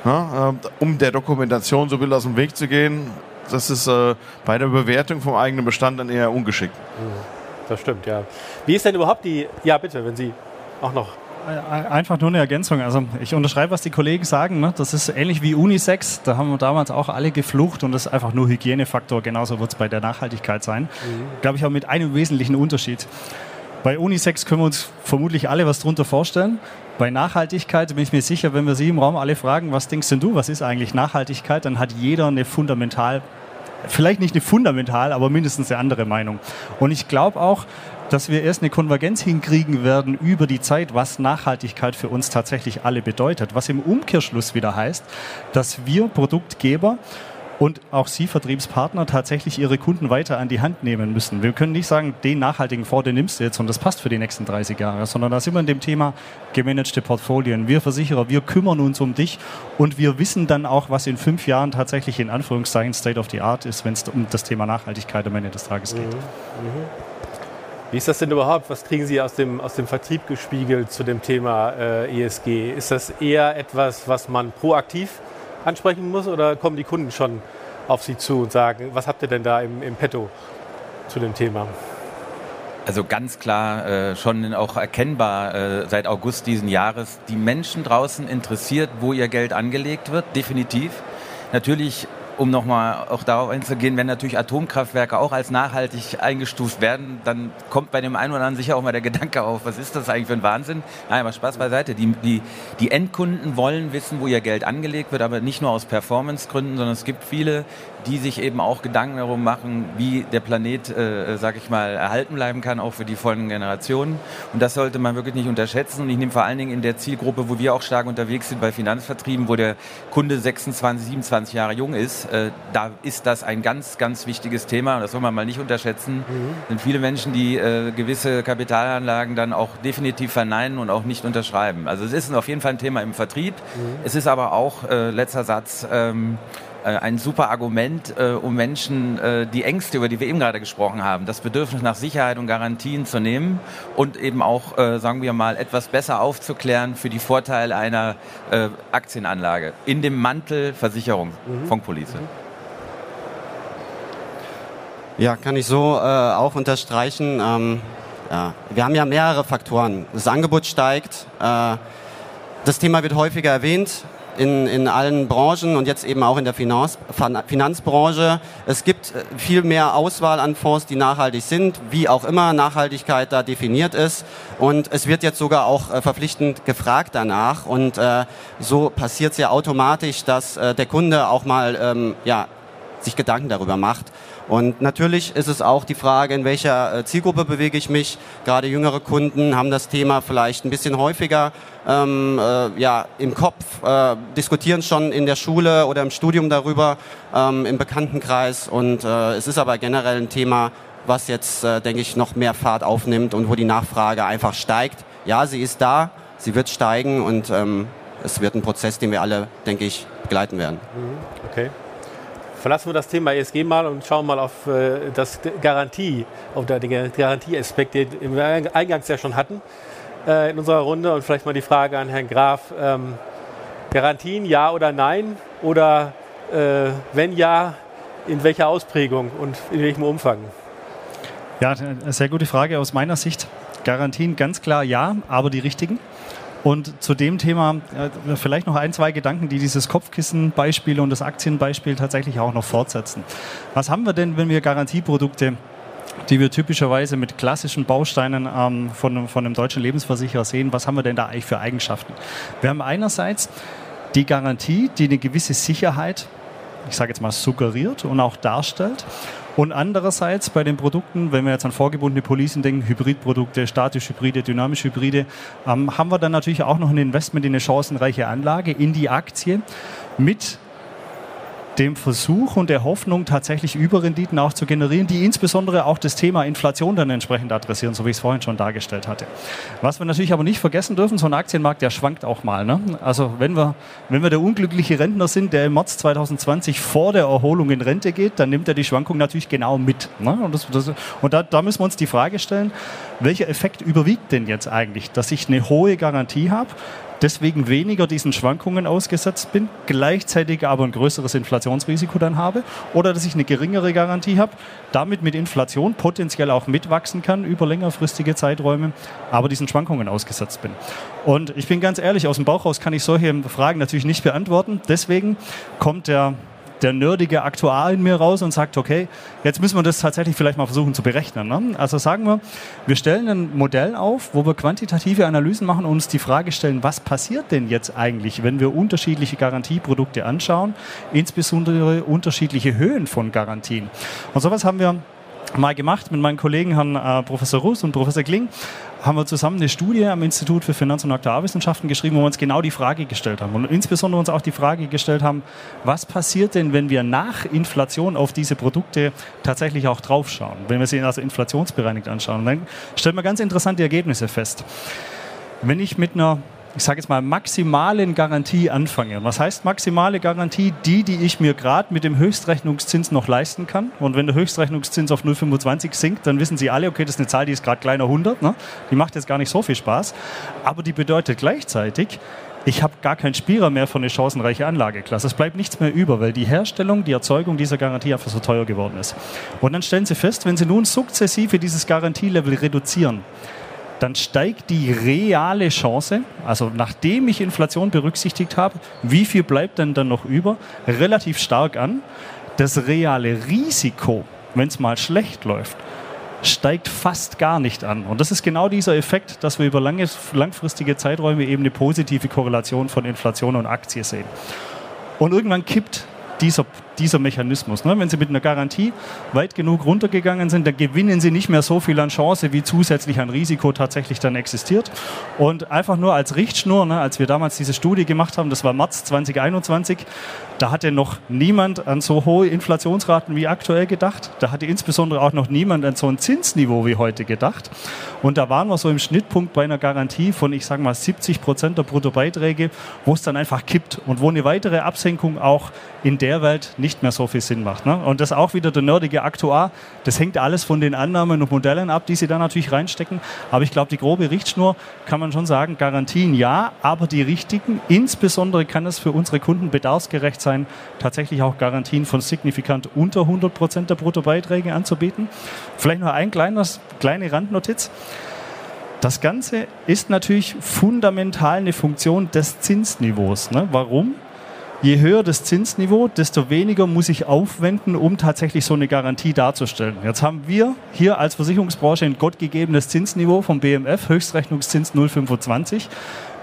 ja, äh, um der Dokumentation so ein bisschen aus dem Weg zu gehen. Das ist äh, bei der Bewertung vom eigenen Bestand dann eher ungeschickt. Mhm. Das stimmt, ja. Wie ist denn überhaupt die, ja bitte, wenn Sie auch noch Einfach nur eine Ergänzung. Also ich unterschreibe, was die Kollegen sagen. Ne? Das ist ähnlich wie Unisex. Da haben wir damals auch alle geflucht und das ist einfach nur Hygienefaktor. Genauso wird es bei der Nachhaltigkeit sein. Mhm. Glaube ich auch mit einem wesentlichen Unterschied. Bei Unisex können wir uns vermutlich alle was darunter vorstellen. Bei Nachhaltigkeit bin ich mir sicher, wenn wir Sie im Raum alle fragen, was denkst denn du, was ist eigentlich Nachhaltigkeit, dann hat jeder eine fundamental, vielleicht nicht eine fundamental, aber mindestens eine andere Meinung. Und ich glaube auch, dass wir erst eine Konvergenz hinkriegen werden über die Zeit, was Nachhaltigkeit für uns tatsächlich alle bedeutet. Was im Umkehrschluss wieder heißt, dass wir Produktgeber und auch Sie, Vertriebspartner, tatsächlich Ihre Kunden weiter an die Hand nehmen müssen. Wir können nicht sagen, den nachhaltigen Fonds, den nimmst du jetzt und das passt für die nächsten 30 Jahre, sondern da sind wir in dem Thema gemanagte Portfolien. Wir Versicherer, wir kümmern uns um dich und wir wissen dann auch, was in fünf Jahren tatsächlich in Anführungszeichen State of the Art ist, wenn es um das Thema Nachhaltigkeit am Ende des Tages geht. Mhm. Mhm. Wie ist das denn überhaupt? Was kriegen Sie aus dem, aus dem Vertrieb gespiegelt zu dem Thema äh, ESG? Ist das eher etwas, was man proaktiv ansprechen muss oder kommen die Kunden schon auf Sie zu und sagen, was habt ihr denn da im, im Petto zu dem Thema? Also ganz klar, äh, schon auch erkennbar äh, seit August diesen Jahres, die Menschen draußen interessiert, wo ihr Geld angelegt wird, definitiv. Natürlich um nochmal auch darauf einzugehen, wenn natürlich Atomkraftwerke auch als nachhaltig eingestuft werden, dann kommt bei dem einen oder anderen sicher auch mal der Gedanke auf, was ist das eigentlich für ein Wahnsinn? Nein, aber Spaß beiseite. Die, die, die Endkunden wollen wissen, wo ihr Geld angelegt wird, aber nicht nur aus Performancegründen, sondern es gibt viele, die sich eben auch Gedanken darum machen, wie der Planet, äh, sag ich mal, erhalten bleiben kann, auch für die folgenden Generationen. Und das sollte man wirklich nicht unterschätzen. Und ich nehme vor allen Dingen in der Zielgruppe, wo wir auch stark unterwegs sind bei Finanzvertrieben, wo der Kunde 26, 27 Jahre jung ist, äh, da ist das ein ganz, ganz wichtiges Thema. Und das soll man mal nicht unterschätzen. Mhm. sind viele Menschen, die äh, gewisse Kapitalanlagen dann auch definitiv verneinen und auch nicht unterschreiben. Also es ist auf jeden Fall ein Thema im Vertrieb. Mhm. Es ist aber auch, äh, letzter Satz, ähm, ein super Argument, äh, um Menschen äh, die Ängste, über die wir eben gerade gesprochen haben, das Bedürfnis nach Sicherheit und Garantien zu nehmen und eben auch, äh, sagen wir mal, etwas besser aufzuklären für die Vorteile einer äh, Aktienanlage in dem Mantel Versicherung, mhm. Fondspolice. Mhm. Ja, kann ich so äh, auch unterstreichen. Ähm, ja. Wir haben ja mehrere Faktoren. Das Angebot steigt, äh, das Thema wird häufiger erwähnt in, in allen Branchen und jetzt eben auch in der Finanz, Finanzbranche. Es gibt äh, viel mehr Auswahl an Fonds, die nachhaltig sind, wie auch immer Nachhaltigkeit da definiert ist. Und es wird jetzt sogar auch äh, verpflichtend gefragt danach. Und äh, so passiert es ja automatisch, dass äh, der Kunde auch mal ähm, ja, sich Gedanken darüber macht. Und natürlich ist es auch die Frage, in welcher äh, Zielgruppe bewege ich mich. Gerade jüngere Kunden haben das Thema vielleicht ein bisschen häufiger ähm, äh, ja, im Kopf, äh, diskutieren schon in der Schule oder im Studium darüber, ähm, im Bekanntenkreis. Und äh, es ist aber generell ein Thema, was jetzt, äh, denke ich, noch mehr Fahrt aufnimmt und wo die Nachfrage einfach steigt. Ja, sie ist da, sie wird steigen und ähm, es wird ein Prozess, den wir alle, denke ich, begleiten werden. Mhm. Okay. Verlassen wir das Thema ESG mal und schauen mal auf äh, das Garantie, auf den Garantieaspekt, den wir eingangs ja schon hatten äh, in unserer Runde. Und vielleicht mal die Frage an Herrn Graf. Ähm, Garantien ja oder nein? Oder äh, wenn ja, in welcher Ausprägung und in welchem Umfang? Ja, sehr gute Frage aus meiner Sicht. Garantien ganz klar ja, aber die richtigen. Und zu dem Thema äh, vielleicht noch ein, zwei Gedanken, die dieses Kopfkissen-Beispiel und das Aktienbeispiel tatsächlich auch noch fortsetzen. Was haben wir denn, wenn wir Garantieprodukte die wir typischerweise mit klassischen Bausteinen ähm, von, von einem deutschen Lebensversicherer sehen, was haben wir denn da eigentlich für Eigenschaften? Wir haben einerseits die Garantie, die eine gewisse Sicherheit, ich sage jetzt mal, suggeriert und auch darstellt. Und andererseits bei den Produkten, wenn wir jetzt an vorgebundene Policen denken, Hybridprodukte, statisch-Hybride, dynamisch-Hybride, ähm, haben wir dann natürlich auch noch ein Investment in eine chancenreiche Anlage, in die Aktie mit dem Versuch und der Hoffnung, tatsächlich Überrenditen auch zu generieren, die insbesondere auch das Thema Inflation dann entsprechend adressieren, so wie ich es vorhin schon dargestellt hatte. Was wir natürlich aber nicht vergessen dürfen, so ein Aktienmarkt, der schwankt auch mal. Ne? Also wenn wir, wenn wir der unglückliche Rentner sind, der im März 2020 vor der Erholung in Rente geht, dann nimmt er die Schwankung natürlich genau mit. Ne? Und, das, das, und da, da müssen wir uns die Frage stellen, welcher Effekt überwiegt denn jetzt eigentlich, dass ich eine hohe Garantie habe, deswegen weniger diesen Schwankungen ausgesetzt bin, gleichzeitig aber ein größeres Inflationsrisiko dann habe oder dass ich eine geringere Garantie habe, damit mit Inflation potenziell auch mitwachsen kann über längerfristige Zeiträume, aber diesen Schwankungen ausgesetzt bin. Und ich bin ganz ehrlich, aus dem Bauch raus kann ich solche Fragen natürlich nicht beantworten. Deswegen kommt der der nerdige Aktuar in mir raus und sagt, okay, jetzt müssen wir das tatsächlich vielleicht mal versuchen zu berechnen. Ne? Also sagen wir, wir stellen ein Modell auf, wo wir quantitative Analysen machen und uns die Frage stellen, was passiert denn jetzt eigentlich, wenn wir unterschiedliche Garantieprodukte anschauen, insbesondere unterschiedliche Höhen von Garantien. Und sowas haben wir mal gemacht mit meinen Kollegen Herrn äh, Professor Russ und Professor Kling haben wir zusammen eine Studie am Institut für Finanz- und Aktuarwissenschaften geschrieben, wo wir uns genau die Frage gestellt haben und insbesondere uns auch die Frage gestellt haben, was passiert denn, wenn wir nach Inflation auf diese Produkte tatsächlich auch draufschauen, wenn wir sie also inflationsbereinigt anschauen. Und dann stellen wir ganz interessante Ergebnisse fest. Wenn ich mit einer ich sage jetzt mal, maximalen Garantie anfange. Was heißt maximale Garantie? Die, die ich mir gerade mit dem Höchstrechnungszins noch leisten kann. Und wenn der Höchstrechnungszins auf 0,25 sinkt, dann wissen Sie alle, okay, das ist eine Zahl, die ist gerade kleiner 100. Ne? Die macht jetzt gar nicht so viel Spaß. Aber die bedeutet gleichzeitig, ich habe gar keinen Spielraum mehr für eine chancenreiche Anlageklasse. Es bleibt nichts mehr über, weil die Herstellung, die Erzeugung dieser Garantie einfach so teuer geworden ist. Und dann stellen Sie fest, wenn Sie nun sukzessive dieses Garantielevel reduzieren, dann steigt die reale Chance, also nachdem ich Inflation berücksichtigt habe, wie viel bleibt denn dann noch über, relativ stark an. Das reale Risiko, wenn es mal schlecht läuft, steigt fast gar nicht an. Und das ist genau dieser Effekt, dass wir über lange, langfristige Zeiträume eben eine positive Korrelation von Inflation und Aktie sehen. Und irgendwann kippt dieser, dieser Mechanismus. Ne? Wenn Sie mit einer Garantie weit genug runtergegangen sind, dann gewinnen Sie nicht mehr so viel an Chance, wie zusätzlich an Risiko tatsächlich dann existiert. Und einfach nur als Richtschnur, ne, als wir damals diese Studie gemacht haben, das war März 2021, da hatte noch niemand an so hohe Inflationsraten wie aktuell gedacht. Da hatte insbesondere auch noch niemand an so ein Zinsniveau wie heute gedacht. Und da waren wir so im Schnittpunkt bei einer Garantie von, ich sage mal, 70 Prozent der Bruttobeiträge, wo es dann einfach kippt und wo eine weitere Absenkung auch in der Welt nicht mehr so viel Sinn macht. Ne? Und das auch wieder der nerdige Aktuar, das hängt alles von den Annahmen und Modellen ab, die sie da natürlich reinstecken. Aber ich glaube, die grobe Richtschnur kann man schon sagen, Garantien ja, aber die richtigen. Insbesondere kann es für unsere Kunden bedarfsgerecht sein, tatsächlich auch Garantien von signifikant unter 100 Prozent der Bruttobeiträge anzubieten. Vielleicht noch ein kleines, kleine Randnotiz. Das Ganze ist natürlich fundamental eine Funktion des Zinsniveaus. Ne? Warum? Je höher das Zinsniveau, desto weniger muss ich aufwenden, um tatsächlich so eine Garantie darzustellen. Jetzt haben wir hier als Versicherungsbranche ein gottgegebenes Zinsniveau vom BMF, Höchstrechnungszins 0,25.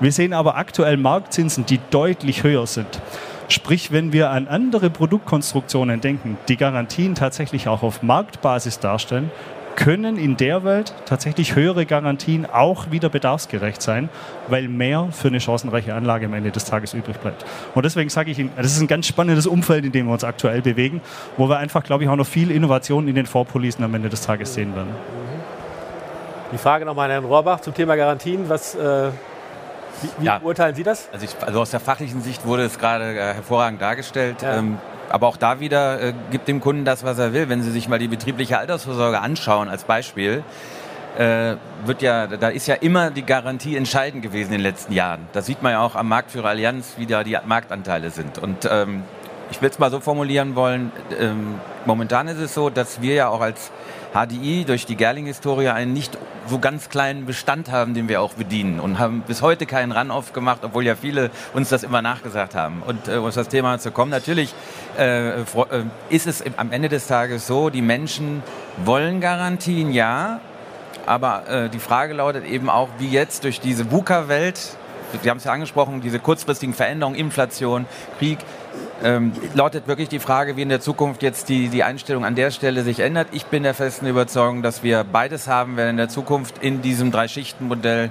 Wir sehen aber aktuell Marktzinsen, die deutlich höher sind. Sprich, wenn wir an andere Produktkonstruktionen denken, die Garantien tatsächlich auch auf Marktbasis darstellen, können in der Welt tatsächlich höhere Garantien auch wieder bedarfsgerecht sein, weil mehr für eine chancenreiche Anlage am Ende des Tages übrig bleibt. Und deswegen sage ich Ihnen, das ist ein ganz spannendes Umfeld, in dem wir uns aktuell bewegen, wo wir einfach, glaube ich, auch noch viel Innovation in den Vorpolisen am Ende des Tages sehen werden. Die Frage nochmal an Herrn Rohrbach zum Thema Garantien. Was, äh, wie, wie ja. urteilen Sie das? Also, ich, also, aus der fachlichen Sicht wurde es gerade äh, hervorragend dargestellt. Ja. Ähm, aber auch da wieder äh, gibt dem Kunden das, was er will. Wenn Sie sich mal die betriebliche Altersvorsorge anschauen als Beispiel, äh, wird ja, da ist ja immer die Garantie entscheidend gewesen in den letzten Jahren. Das sieht man ja auch am Marktführer Allianz, wie da die Marktanteile sind. Und ähm, ich will es mal so formulieren wollen, ähm, momentan ist es so, dass wir ja auch als HDI durch die Gerling-Historie einen nicht so ganz kleinen Bestand haben, den wir auch bedienen und haben bis heute keinen Run-Off gemacht, obwohl ja viele uns das immer nachgesagt haben. Und äh, uns das Thema zu kommen, natürlich äh, äh, ist es am Ende des Tages so, die Menschen wollen Garantien, ja, aber äh, die Frage lautet eben auch, wie jetzt durch diese VUCA-Welt, Sie haben es ja angesprochen, diese kurzfristigen Veränderungen, Inflation, Krieg, ähm, lautet wirklich die Frage, wie in der Zukunft jetzt die, die Einstellung an der Stelle sich ändert. Ich bin der festen Überzeugung, dass wir beides haben werden in der Zukunft in diesem Drei-Schichten-Modell,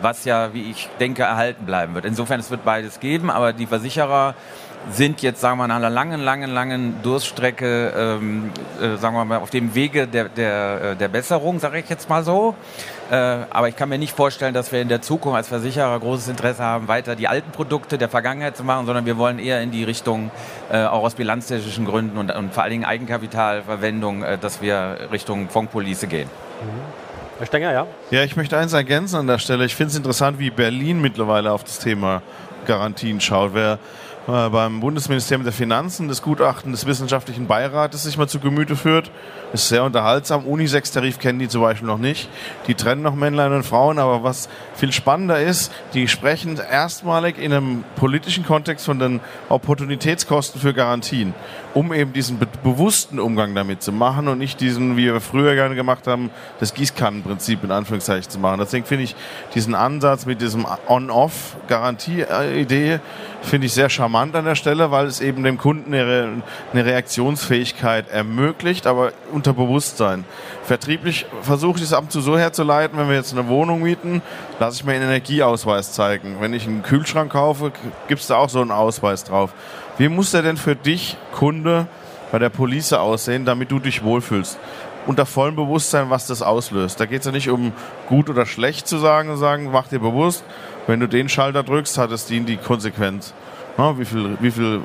was ja, wie ich denke, erhalten bleiben wird. Insofern, es wird beides geben, aber die Versicherer sind jetzt, sagen wir mal, nach einer langen, langen, langen Durststrecke, ähm, äh, sagen wir mal, auf dem Wege der, der, äh, der Besserung, sage ich jetzt mal so. Äh, aber ich kann mir nicht vorstellen, dass wir in der Zukunft als Versicherer großes Interesse haben, weiter die alten Produkte der Vergangenheit zu machen, sondern wir wollen eher in die Richtung, äh, auch aus bilanztechnischen Gründen und, und, vor allen Dingen Eigenkapitalverwendung, äh, dass wir Richtung Fondspolice gehen. Mhm. Herr Stenger, ja? Ja, ich möchte eins ergänzen an der Stelle. Ich finde es interessant, wie Berlin mittlerweile auf das Thema Garantien schaut. Wer beim Bundesministerium der Finanzen das Gutachten des wissenschaftlichen Beirates sich mal zu Gemüte führt. Ist sehr unterhaltsam. Unisex-Tarif kennen die zum Beispiel noch nicht. Die trennen noch Männlein und Frauen, aber was viel spannender ist, die sprechen erstmalig in einem politischen Kontext von den Opportunitätskosten für Garantien, um eben diesen be bewussten Umgang damit zu machen und nicht diesen, wie wir früher gerne gemacht haben, das Gießkannenprinzip in Anführungszeichen zu machen. Deswegen finde ich diesen Ansatz mit diesem On-Off-Garantie-Idee finde ich sehr charmant an der Stelle, weil es eben dem Kunden eine, eine Reaktionsfähigkeit ermöglicht, aber unter Bewusstsein. Vertrieblich versuche ich es ab und zu so herzuleiten, wenn wir jetzt eine Wohnung mieten, lasse ich mir einen Energieausweis zeigen. Wenn ich einen Kühlschrank kaufe, gibt es da auch so einen Ausweis drauf. Wie muss der denn für dich, Kunde, bei der Police aussehen, damit du dich wohlfühlst? Unter vollem Bewusstsein, was das auslöst. Da geht es ja nicht um gut oder schlecht zu sagen, sagen, mach dir bewusst, wenn du den Schalter drückst, hat es die, die Konsequenz. Ja, wie, viel, wie viel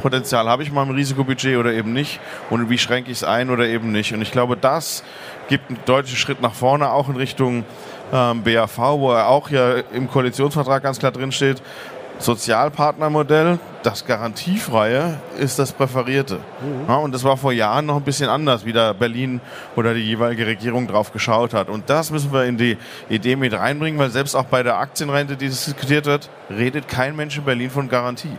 Potenzial habe ich mal im Risikobudget oder eben nicht? Und wie schränke ich es ein oder eben nicht. Und ich glaube, das gibt einen deutlichen Schritt nach vorne, auch in Richtung ähm, BAV, wo er auch ja im Koalitionsvertrag ganz klar drin steht, Sozialpartnermodell, das Garantiefreie ist das Präferierte. Mhm. Ja, und das war vor Jahren noch ein bisschen anders, wie da Berlin oder die jeweilige Regierung drauf geschaut hat. Und das müssen wir in die Idee mit reinbringen, weil selbst auch bei der Aktienrente, die diskutiert wird, redet kein Mensch in Berlin von Garantie.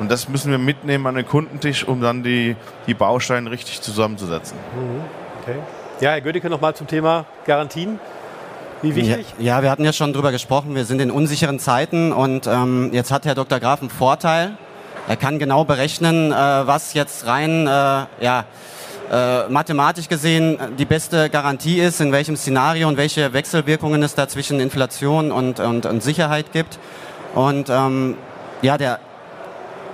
Und das müssen wir mitnehmen an den Kundentisch, um dann die, die Bausteine richtig zusammenzusetzen. Mhm. Okay. Ja, Herr Gödecke, nochmal zum Thema Garantien. Wie wichtig? Ja, ja, wir hatten ja schon drüber gesprochen. Wir sind in unsicheren Zeiten und ähm, jetzt hat Herr Dr. Graf einen Vorteil. Er kann genau berechnen, äh, was jetzt rein, äh, ja, äh, mathematisch gesehen die beste Garantie ist, in welchem Szenario und welche Wechselwirkungen es da zwischen Inflation und, und, und Sicherheit gibt. Und ähm, ja, der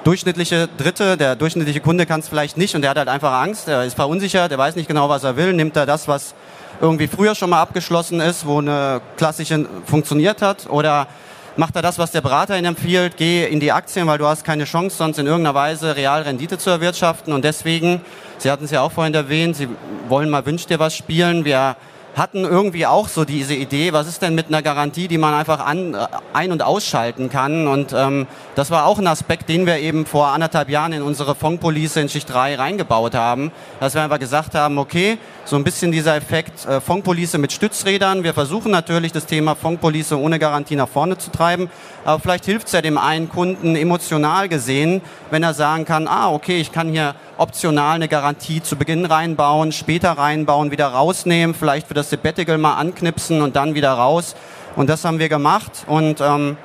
durchschnittliche Dritte, der durchschnittliche Kunde kann es vielleicht nicht und der hat halt einfach Angst, der ist verunsichert, der weiß nicht genau, was er will, nimmt er das, was irgendwie früher schon mal abgeschlossen ist, wo eine klassische funktioniert hat? Oder macht er das, was der Berater Ihnen empfiehlt, geh in die Aktien, weil du hast keine Chance, sonst in irgendeiner Weise real Rendite zu erwirtschaften. Und deswegen, Sie hatten es ja auch vorhin erwähnt, Sie wollen mal Wünsch dir was spielen. Wir hatten irgendwie auch so diese Idee, was ist denn mit einer Garantie, die man einfach an, ein- und ausschalten kann. Und ähm, das war auch ein Aspekt, den wir eben vor anderthalb Jahren in unsere Fondpolice in Schicht 3 reingebaut haben, dass wir einfach gesagt haben, okay, so ein bisschen dieser Effekt äh, Fondpolice mit Stützrädern. Wir versuchen natürlich das Thema Fondpolice ohne Garantie nach vorne zu treiben, aber vielleicht hilft es ja dem einen Kunden emotional gesehen, wenn er sagen kann, ah, okay, ich kann hier optional eine Garantie zu Beginn reinbauen, später reinbauen, wieder rausnehmen, vielleicht für das Sabbatical mal anknipsen und dann wieder raus. Und das haben wir gemacht. Und ähm,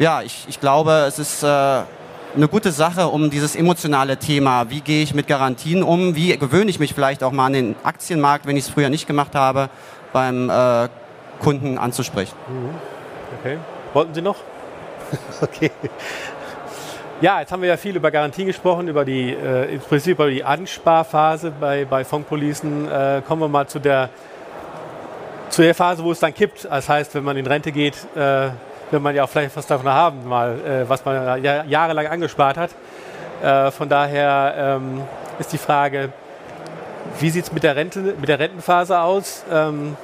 ja, ich, ich glaube, es ist äh, eine gute Sache, um dieses emotionale Thema, wie gehe ich mit Garantien um, wie gewöhne ich mich vielleicht auch mal an den Aktienmarkt, wenn ich es früher nicht gemacht habe, beim äh, Kunden anzusprechen. Okay. Wollten Sie noch? okay. Ja, jetzt haben wir ja viel über Garantien gesprochen, über die, äh, im Prinzip über die Ansparphase bei, bei Fondpolicen. Äh, kommen wir mal zu der, zu der Phase, wo es dann kippt. Das heißt, wenn man in Rente geht, äh, will man ja auch vielleicht was davon haben, mal, äh, was man ja, jahrelang angespart hat. Äh, von daher ähm, ist die Frage, wie sieht es mit, der mit der Rentenphase aus? Ähm,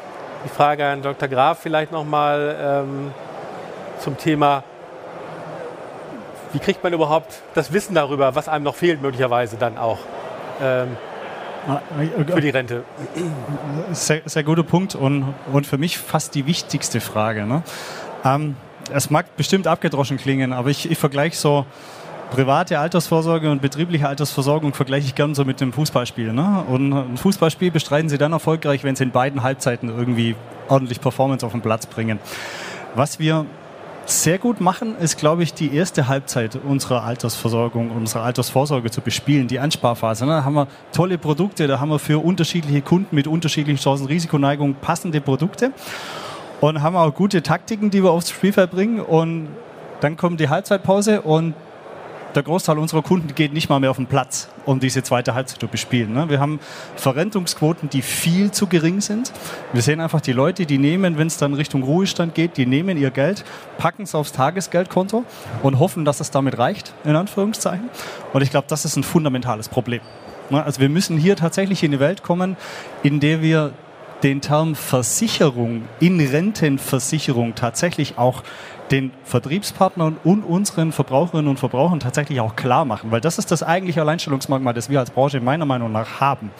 die Frage an Dr. Graf vielleicht nochmal ähm, zum Thema wie kriegt man überhaupt das Wissen darüber, was einem noch fehlt, möglicherweise dann auch ähm, für die Rente? Sehr, sehr guter Punkt und, und für mich fast die wichtigste Frage. Ne? Ähm, es mag bestimmt abgedroschen klingen, aber ich, ich vergleiche so private Altersvorsorge und betriebliche Altersversorgung vergleiche ich gern so mit dem Fußballspiel. Ne? Und ein Fußballspiel bestreiten sie dann erfolgreich, wenn sie in beiden Halbzeiten irgendwie ordentlich Performance auf den Platz bringen. Was wir sehr gut machen, ist, glaube ich, die erste Halbzeit unserer Altersversorgung, unserer Altersvorsorge zu bespielen, die Ansparphase. Ne? Da haben wir tolle Produkte, da haben wir für unterschiedliche Kunden mit unterschiedlichen Chancen, Risikoneigung passende Produkte und haben auch gute Taktiken, die wir aufs Spielfeld bringen und dann kommt die Halbzeitpause und der Großteil unserer Kunden geht nicht mal mehr auf den Platz, um diese zweite Halbzeit zu bespielen. Ne? Wir haben Verrentungsquoten, die viel zu gering sind. Wir sehen einfach die Leute, die nehmen, wenn es dann Richtung Ruhestand geht, die nehmen ihr Geld, packen es aufs Tagesgeldkonto und hoffen, dass es damit reicht, in Anführungszeichen. Und ich glaube, das ist ein fundamentales Problem. Ne? Also wir müssen hier tatsächlich in eine Welt kommen, in der wir den Term Versicherung in Rentenversicherung tatsächlich auch den Vertriebspartnern und unseren Verbraucherinnen und Verbrauchern tatsächlich auch klar machen, weil das ist das eigentliche Alleinstellungsmerkmal, das wir als Branche meiner Meinung nach haben.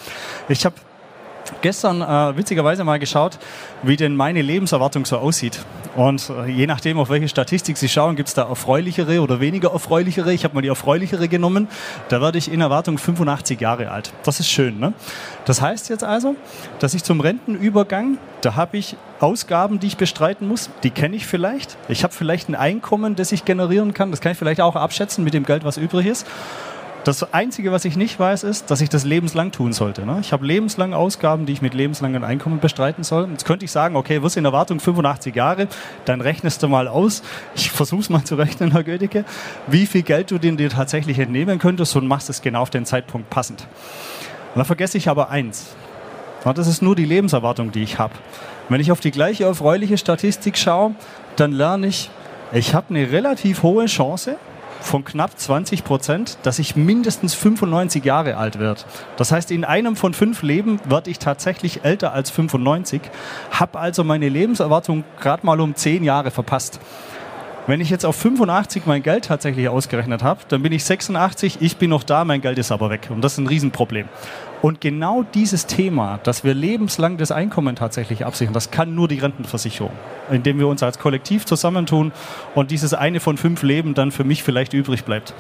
Ich habe gestern äh, witzigerweise mal geschaut, wie denn meine Lebenserwartung so aussieht. Und äh, je nachdem, auf welche Statistik Sie schauen, gibt es da erfreulichere oder weniger erfreulichere. Ich habe mal die erfreulichere genommen. Da werde ich in Erwartung 85 Jahre alt. Das ist schön. Ne? Das heißt jetzt also, dass ich zum Rentenübergang, da habe ich Ausgaben, die ich bestreiten muss. Die kenne ich vielleicht. Ich habe vielleicht ein Einkommen, das ich generieren kann. Das kann ich vielleicht auch abschätzen mit dem Geld, was übrig ist. Das Einzige, was ich nicht weiß, ist, dass ich das lebenslang tun sollte. Ne? Ich habe lebenslang Ausgaben, die ich mit lebenslangen Einkommen bestreiten soll. Jetzt könnte ich sagen, okay, wirst in Erwartung 85 Jahre, dann rechnest du mal aus. Ich versuche es mal zu rechnen, Herr Gödecke, wie viel Geld du dir tatsächlich entnehmen könntest und machst es genau auf den Zeitpunkt passend. Und dann vergesse ich aber eins. Das ist nur die Lebenserwartung, die ich habe. Wenn ich auf die gleiche erfreuliche Statistik schaue, dann lerne ich, ich habe eine relativ hohe Chance, von knapp 20 Prozent, dass ich mindestens 95 Jahre alt werde. Das heißt, in einem von fünf Leben werde ich tatsächlich älter als 95, habe also meine Lebenserwartung gerade mal um 10 Jahre verpasst. Wenn ich jetzt auf 85 mein Geld tatsächlich ausgerechnet habe, dann bin ich 86, ich bin noch da, mein Geld ist aber weg. Und das ist ein Riesenproblem. Und genau dieses Thema, dass wir lebenslang das Einkommen tatsächlich absichern, das kann nur die Rentenversicherung, indem wir uns als Kollektiv zusammentun und dieses eine von fünf Leben dann für mich vielleicht übrig bleibt.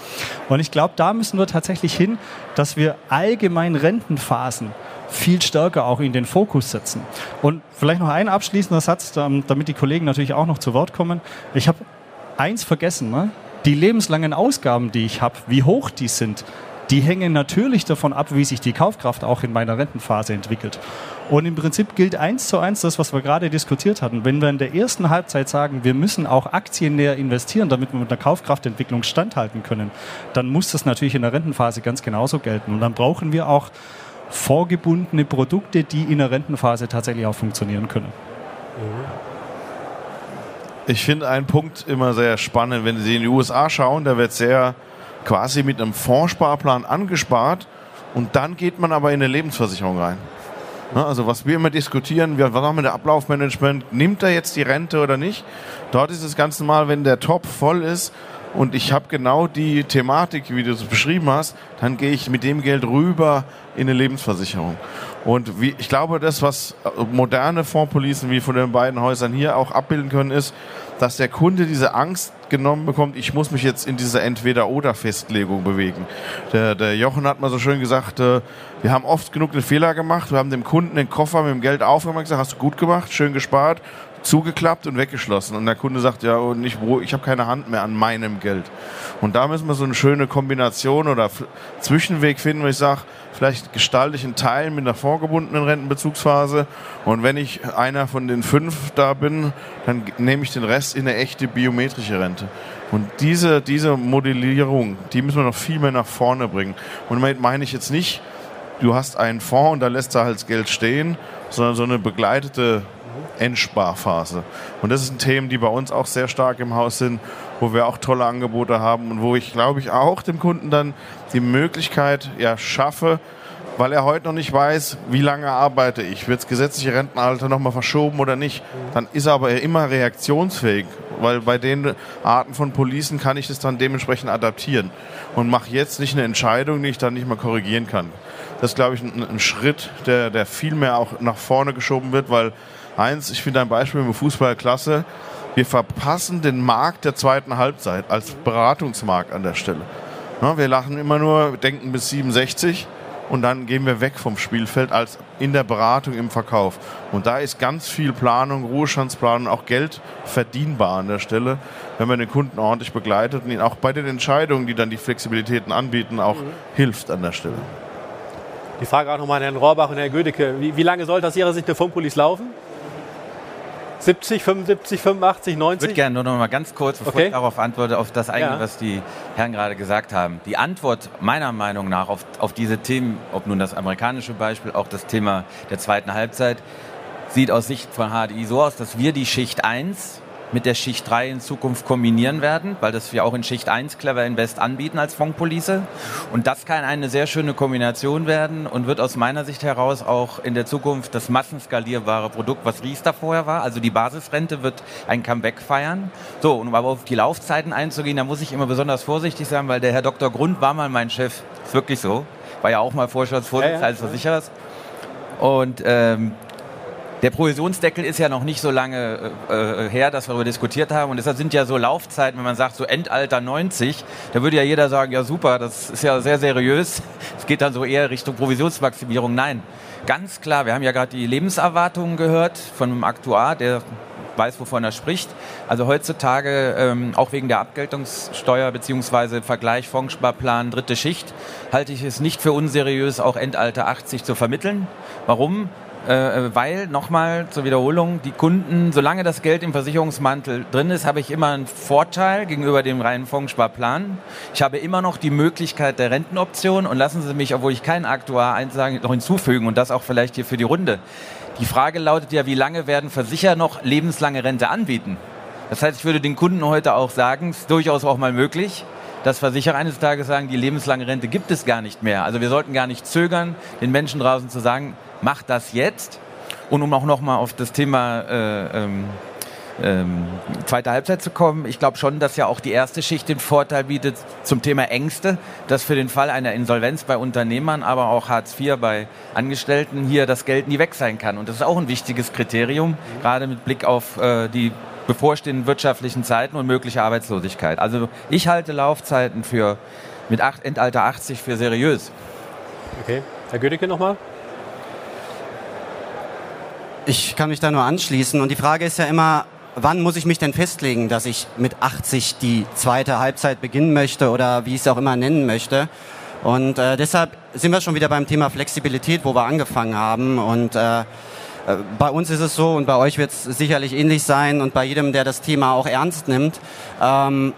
Und ich glaube, da müssen wir tatsächlich hin, dass wir allgemein Rentenphasen viel stärker auch in den Fokus setzen. Und vielleicht noch ein abschließender Satz, damit die Kollegen natürlich auch noch zu Wort kommen. Ich habe eins vergessen, ne? die lebenslangen Ausgaben, die ich habe, wie hoch die sind, die hängen natürlich davon ab, wie sich die Kaufkraft auch in meiner Rentenphase entwickelt. Und im Prinzip gilt eins zu eins das, was wir gerade diskutiert hatten. Wenn wir in der ersten Halbzeit sagen, wir müssen auch aktiennäher investieren, damit wir mit der Kaufkraftentwicklung standhalten können, dann muss das natürlich in der Rentenphase ganz genauso gelten. Und dann brauchen wir auch vorgebundene Produkte, die in der Rentenphase tatsächlich auch funktionieren können. Mhm. Ich finde einen Punkt immer sehr spannend, wenn Sie in die USA schauen, da wird sehr quasi mit einem Fondssparplan angespart und dann geht man aber in eine Lebensversicherung rein. Also was wir immer diskutieren, was haben wir mit Ablaufmanagement, nimmt er jetzt die Rente oder nicht? Dort ist es ganz normal, wenn der Topf voll ist und ich habe genau die Thematik, wie du es beschrieben hast, dann gehe ich mit dem Geld rüber in eine Lebensversicherung. Und wie, ich glaube, das, was moderne Fondspolicen wie von den beiden Häusern hier auch abbilden können, ist, dass der Kunde diese Angst genommen bekommt, ich muss mich jetzt in dieser Entweder-Oder-Festlegung bewegen. Der, der Jochen hat mal so schön gesagt, äh, wir haben oft genug einen Fehler gemacht, wir haben dem Kunden den Koffer mit dem Geld aufgemacht gesagt, hast du gut gemacht, schön gespart, zugeklappt und weggeschlossen. Und der Kunde sagt, ja, und ich, ich habe keine Hand mehr an meinem Geld. Und da müssen wir so eine schöne Kombination oder Zwischenweg finden, wo ich sage, vielleicht gestalte ich einen Teil mit einer vorgebundenen Rentenbezugsphase und wenn ich einer von den fünf da bin, dann nehme ich den Rest in eine echte biometrische Rente. Und diese, diese Modellierung, die müssen wir noch viel mehr nach vorne bringen. Und damit meine ich jetzt nicht, du hast einen Fonds und da lässt er halt das Geld stehen, sondern so eine begleitete Endsparphase. Und das sind Themen, die bei uns auch sehr stark im Haus sind, wo wir auch tolle Angebote haben und wo ich, glaube ich, auch dem Kunden dann die Möglichkeit ja, schaffe, weil er heute noch nicht weiß, wie lange arbeite ich, wird das gesetzliche Rentenalter nochmal verschoben oder nicht, dann ist er aber immer reaktionsfähig, weil bei den Arten von Policen kann ich das dann dementsprechend adaptieren und mache jetzt nicht eine Entscheidung, die ich dann nicht mehr korrigieren kann. Das ist, glaube ich, ein, ein Schritt, der, der viel mehr auch nach vorne geschoben wird, weil Eins, ich finde ein Beispiel im Fußball klasse. Wir verpassen den Markt der zweiten Halbzeit als Beratungsmarkt an der Stelle. Wir lachen immer nur, denken bis 67 und dann gehen wir weg vom Spielfeld als in der Beratung, im Verkauf. Und da ist ganz viel Planung, Ruhestandsplanung, auch Geld verdienbar an der Stelle, wenn man den Kunden ordentlich begleitet und ihn auch bei den Entscheidungen, die dann die Flexibilitäten anbieten, auch mhm. hilft an der Stelle. Die Frage auch nochmal an Herrn Rohrbach und Herrn Gödecke. Wie, wie lange sollte aus Ihrer Sicht eine Funkpolice laufen? 70, 75, 85, 90? Ich würde gerne nur noch mal ganz kurz, bevor okay. ich darauf antworte, auf das eigene, ja. was die Herren gerade gesagt haben. Die Antwort meiner Meinung nach auf, auf diese Themen, ob nun das amerikanische Beispiel, auch das Thema der zweiten Halbzeit, sieht aus Sicht von HDI so aus, dass wir die Schicht 1 mit der Schicht 3 in Zukunft kombinieren werden, weil das wir auch in Schicht 1 Clever Invest anbieten als Fondspolice. Und das kann eine sehr schöne Kombination werden und wird aus meiner Sicht heraus auch in der Zukunft das massenskalierbare Produkt, was Riester vorher war. Also die Basisrente wird ein Comeback feiern. So, und um aber auf die Laufzeiten einzugehen, da muss ich immer besonders vorsichtig sein, weil der Herr Dr. Grund war mal mein Chef. Ist wirklich so. War ja auch mal Vorstandsvorsitzender ja, ja, als Versicherers. Und ähm, der Provisionsdeckel ist ja noch nicht so lange äh, her, dass wir darüber diskutiert haben. Und deshalb sind ja so Laufzeiten, wenn man sagt, so Endalter 90, da würde ja jeder sagen, ja super, das ist ja sehr seriös. Es geht dann so eher Richtung Provisionsmaximierung. Nein, ganz klar, wir haben ja gerade die Lebenserwartungen gehört von einem Aktuar, der weiß, wovon er spricht. Also heutzutage, ähm, auch wegen der Abgeltungssteuer bzw. Vergleich Fondssparplan dritte Schicht, halte ich es nicht für unseriös, auch Endalter 80 zu vermitteln. Warum? Äh, weil, nochmal zur Wiederholung, die Kunden, solange das Geld im Versicherungsmantel drin ist, habe ich immer einen Vorteil gegenüber dem reinen Fondssparplan. Ich habe immer noch die Möglichkeit der Rentenoption und lassen Sie mich, obwohl ich kein Aktuar einsagen, noch hinzufügen und das auch vielleicht hier für die Runde. Die Frage lautet ja, wie lange werden Versicherer noch lebenslange Rente anbieten? Das heißt, ich würde den Kunden heute auch sagen, es ist durchaus auch mal möglich, dass Versicherer eines Tages sagen, die lebenslange Rente gibt es gar nicht mehr. Also wir sollten gar nicht zögern, den Menschen draußen zu sagen, macht das jetzt. Und um auch nochmal auf das Thema äh, ähm, ähm, zweite Halbzeit zu kommen. Ich glaube schon, dass ja auch die erste Schicht den Vorteil bietet zum Thema Ängste, dass für den Fall einer Insolvenz bei Unternehmern, aber auch Hartz IV bei Angestellten hier das Geld nie weg sein kann. Und das ist auch ein wichtiges Kriterium, gerade mit Blick auf äh, die bevorstehenden wirtschaftlichen Zeiten und mögliche Arbeitslosigkeit. Also ich halte Laufzeiten für mit acht, Endalter 80 für seriös. Okay. Herr Gödecke nochmal? Ich kann mich da nur anschließen. Und die Frage ist ja immer, wann muss ich mich denn festlegen, dass ich mit 80 die zweite Halbzeit beginnen möchte oder wie ich es auch immer nennen möchte. Und äh, deshalb sind wir schon wieder beim Thema Flexibilität, wo wir angefangen haben. Und äh, äh bei uns ist es so und bei euch wird es sicherlich ähnlich sein und bei jedem, der das Thema auch ernst nimmt. Ähm,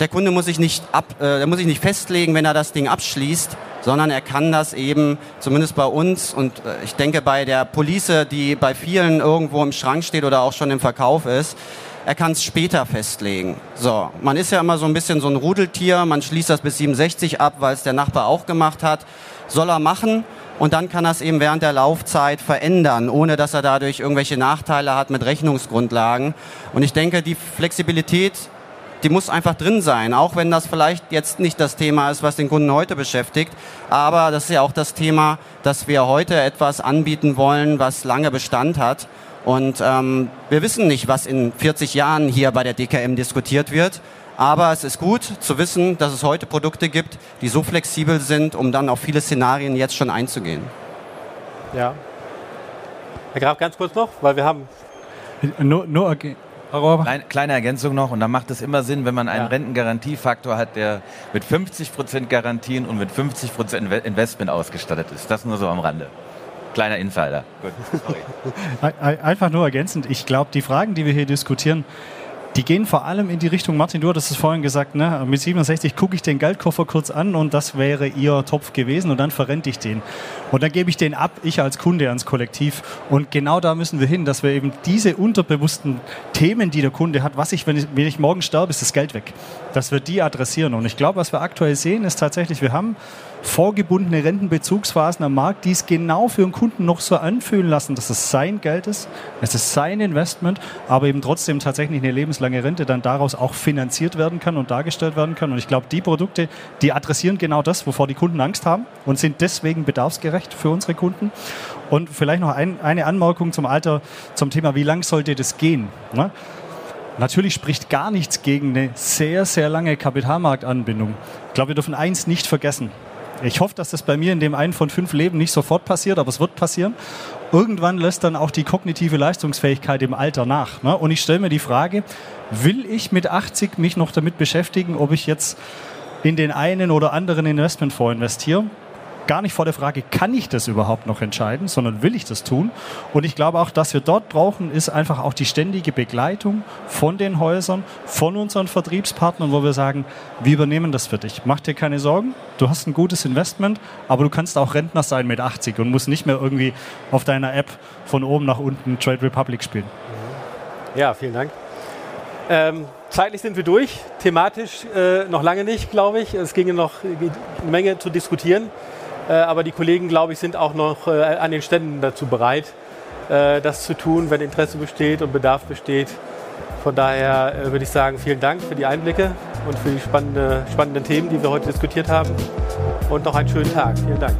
der Kunde muss sich nicht ab, äh, muss sich nicht festlegen, wenn er das Ding abschließt, sondern er kann das eben, zumindest bei uns und äh, ich denke bei der Police, die bei vielen irgendwo im Schrank steht oder auch schon im Verkauf ist, er kann es später festlegen. So, man ist ja immer so ein bisschen so ein Rudeltier, man schließt das bis 67 ab, weil es der Nachbar auch gemacht hat. Soll er machen und dann kann er es eben während der Laufzeit verändern, ohne dass er dadurch irgendwelche Nachteile hat mit Rechnungsgrundlagen. Und ich denke, die Flexibilität die muss einfach drin sein, auch wenn das vielleicht jetzt nicht das Thema ist, was den Kunden heute beschäftigt. Aber das ist ja auch das Thema, dass wir heute etwas anbieten wollen, was lange Bestand hat. Und ähm, wir wissen nicht, was in 40 Jahren hier bei der DKM diskutiert wird. Aber es ist gut zu wissen, dass es heute Produkte gibt, die so flexibel sind, um dann auf viele Szenarien jetzt schon einzugehen. Ja. Herr Graf, ganz kurz noch, weil wir haben. Nur, nur Kleine, kleine Ergänzung noch, und da macht es immer Sinn, wenn man einen ja. Rentengarantiefaktor hat, der mit 50% Garantien und mit 50% Investment ausgestattet ist. Das nur so am Rande. Kleiner Insider. Gut, sorry. Einfach nur ergänzend. Ich glaube, die Fragen, die wir hier diskutieren, die gehen vor allem in die Richtung, Martin, du hattest es vorhin gesagt, ne? mit 67 gucke ich den Geldkoffer kurz an und das wäre ihr Topf gewesen und dann verrente ich den. Und dann gebe ich den ab, ich als Kunde ans Kollektiv. Und genau da müssen wir hin, dass wir eben diese unterbewussten Themen, die der Kunde hat, was ich, wenn ich, wenn ich morgen sterbe, ist das Geld weg, dass wir die adressieren. Und ich glaube, was wir aktuell sehen, ist tatsächlich, wir haben vorgebundene Rentenbezugsphasen am Markt, die es genau für den Kunden noch so anfühlen lassen, dass es sein Geld ist, es ist sein Investment, aber eben trotzdem tatsächlich eine lebenslange Rente dann daraus auch finanziert werden kann und dargestellt werden kann. Und ich glaube, die Produkte, die adressieren genau das, wovor die Kunden Angst haben und sind deswegen bedarfsgerecht für unsere Kunden. Und vielleicht noch ein, eine Anmerkung zum Alter, zum Thema, wie lang sollte das gehen? Ne? Natürlich spricht gar nichts gegen eine sehr, sehr lange Kapitalmarktanbindung. Ich glaube, wir dürfen eins nicht vergessen. Ich hoffe, dass das bei mir in dem einen von fünf Leben nicht sofort passiert, aber es wird passieren. Irgendwann lässt dann auch die kognitive Leistungsfähigkeit im Alter nach. Ne? Und ich stelle mir die Frage, will ich mit 80 mich noch damit beschäftigen, ob ich jetzt in den einen oder anderen Investmentfonds investiere? Gar nicht vor der Frage, kann ich das überhaupt noch entscheiden, sondern will ich das tun. Und ich glaube auch, dass wir dort brauchen, ist einfach auch die ständige Begleitung von den Häusern, von unseren Vertriebspartnern, wo wir sagen, wir übernehmen das für dich. Mach dir keine Sorgen, du hast ein gutes Investment, aber du kannst auch Rentner sein mit 80 und musst nicht mehr irgendwie auf deiner App von oben nach unten Trade Republic spielen. Ja, vielen Dank. Ähm, zeitlich sind wir durch, thematisch äh, noch lange nicht, glaube ich. Es ginge noch eine Menge zu diskutieren. Äh, aber die Kollegen, glaube ich, sind auch noch äh, an den Ständen dazu bereit, äh, das zu tun, wenn Interesse besteht und Bedarf besteht. Von daher würde ich sagen, vielen Dank für die Einblicke und für die spannende, spannenden Themen, die wir heute diskutiert haben. Und noch einen schönen Tag. Vielen Dank.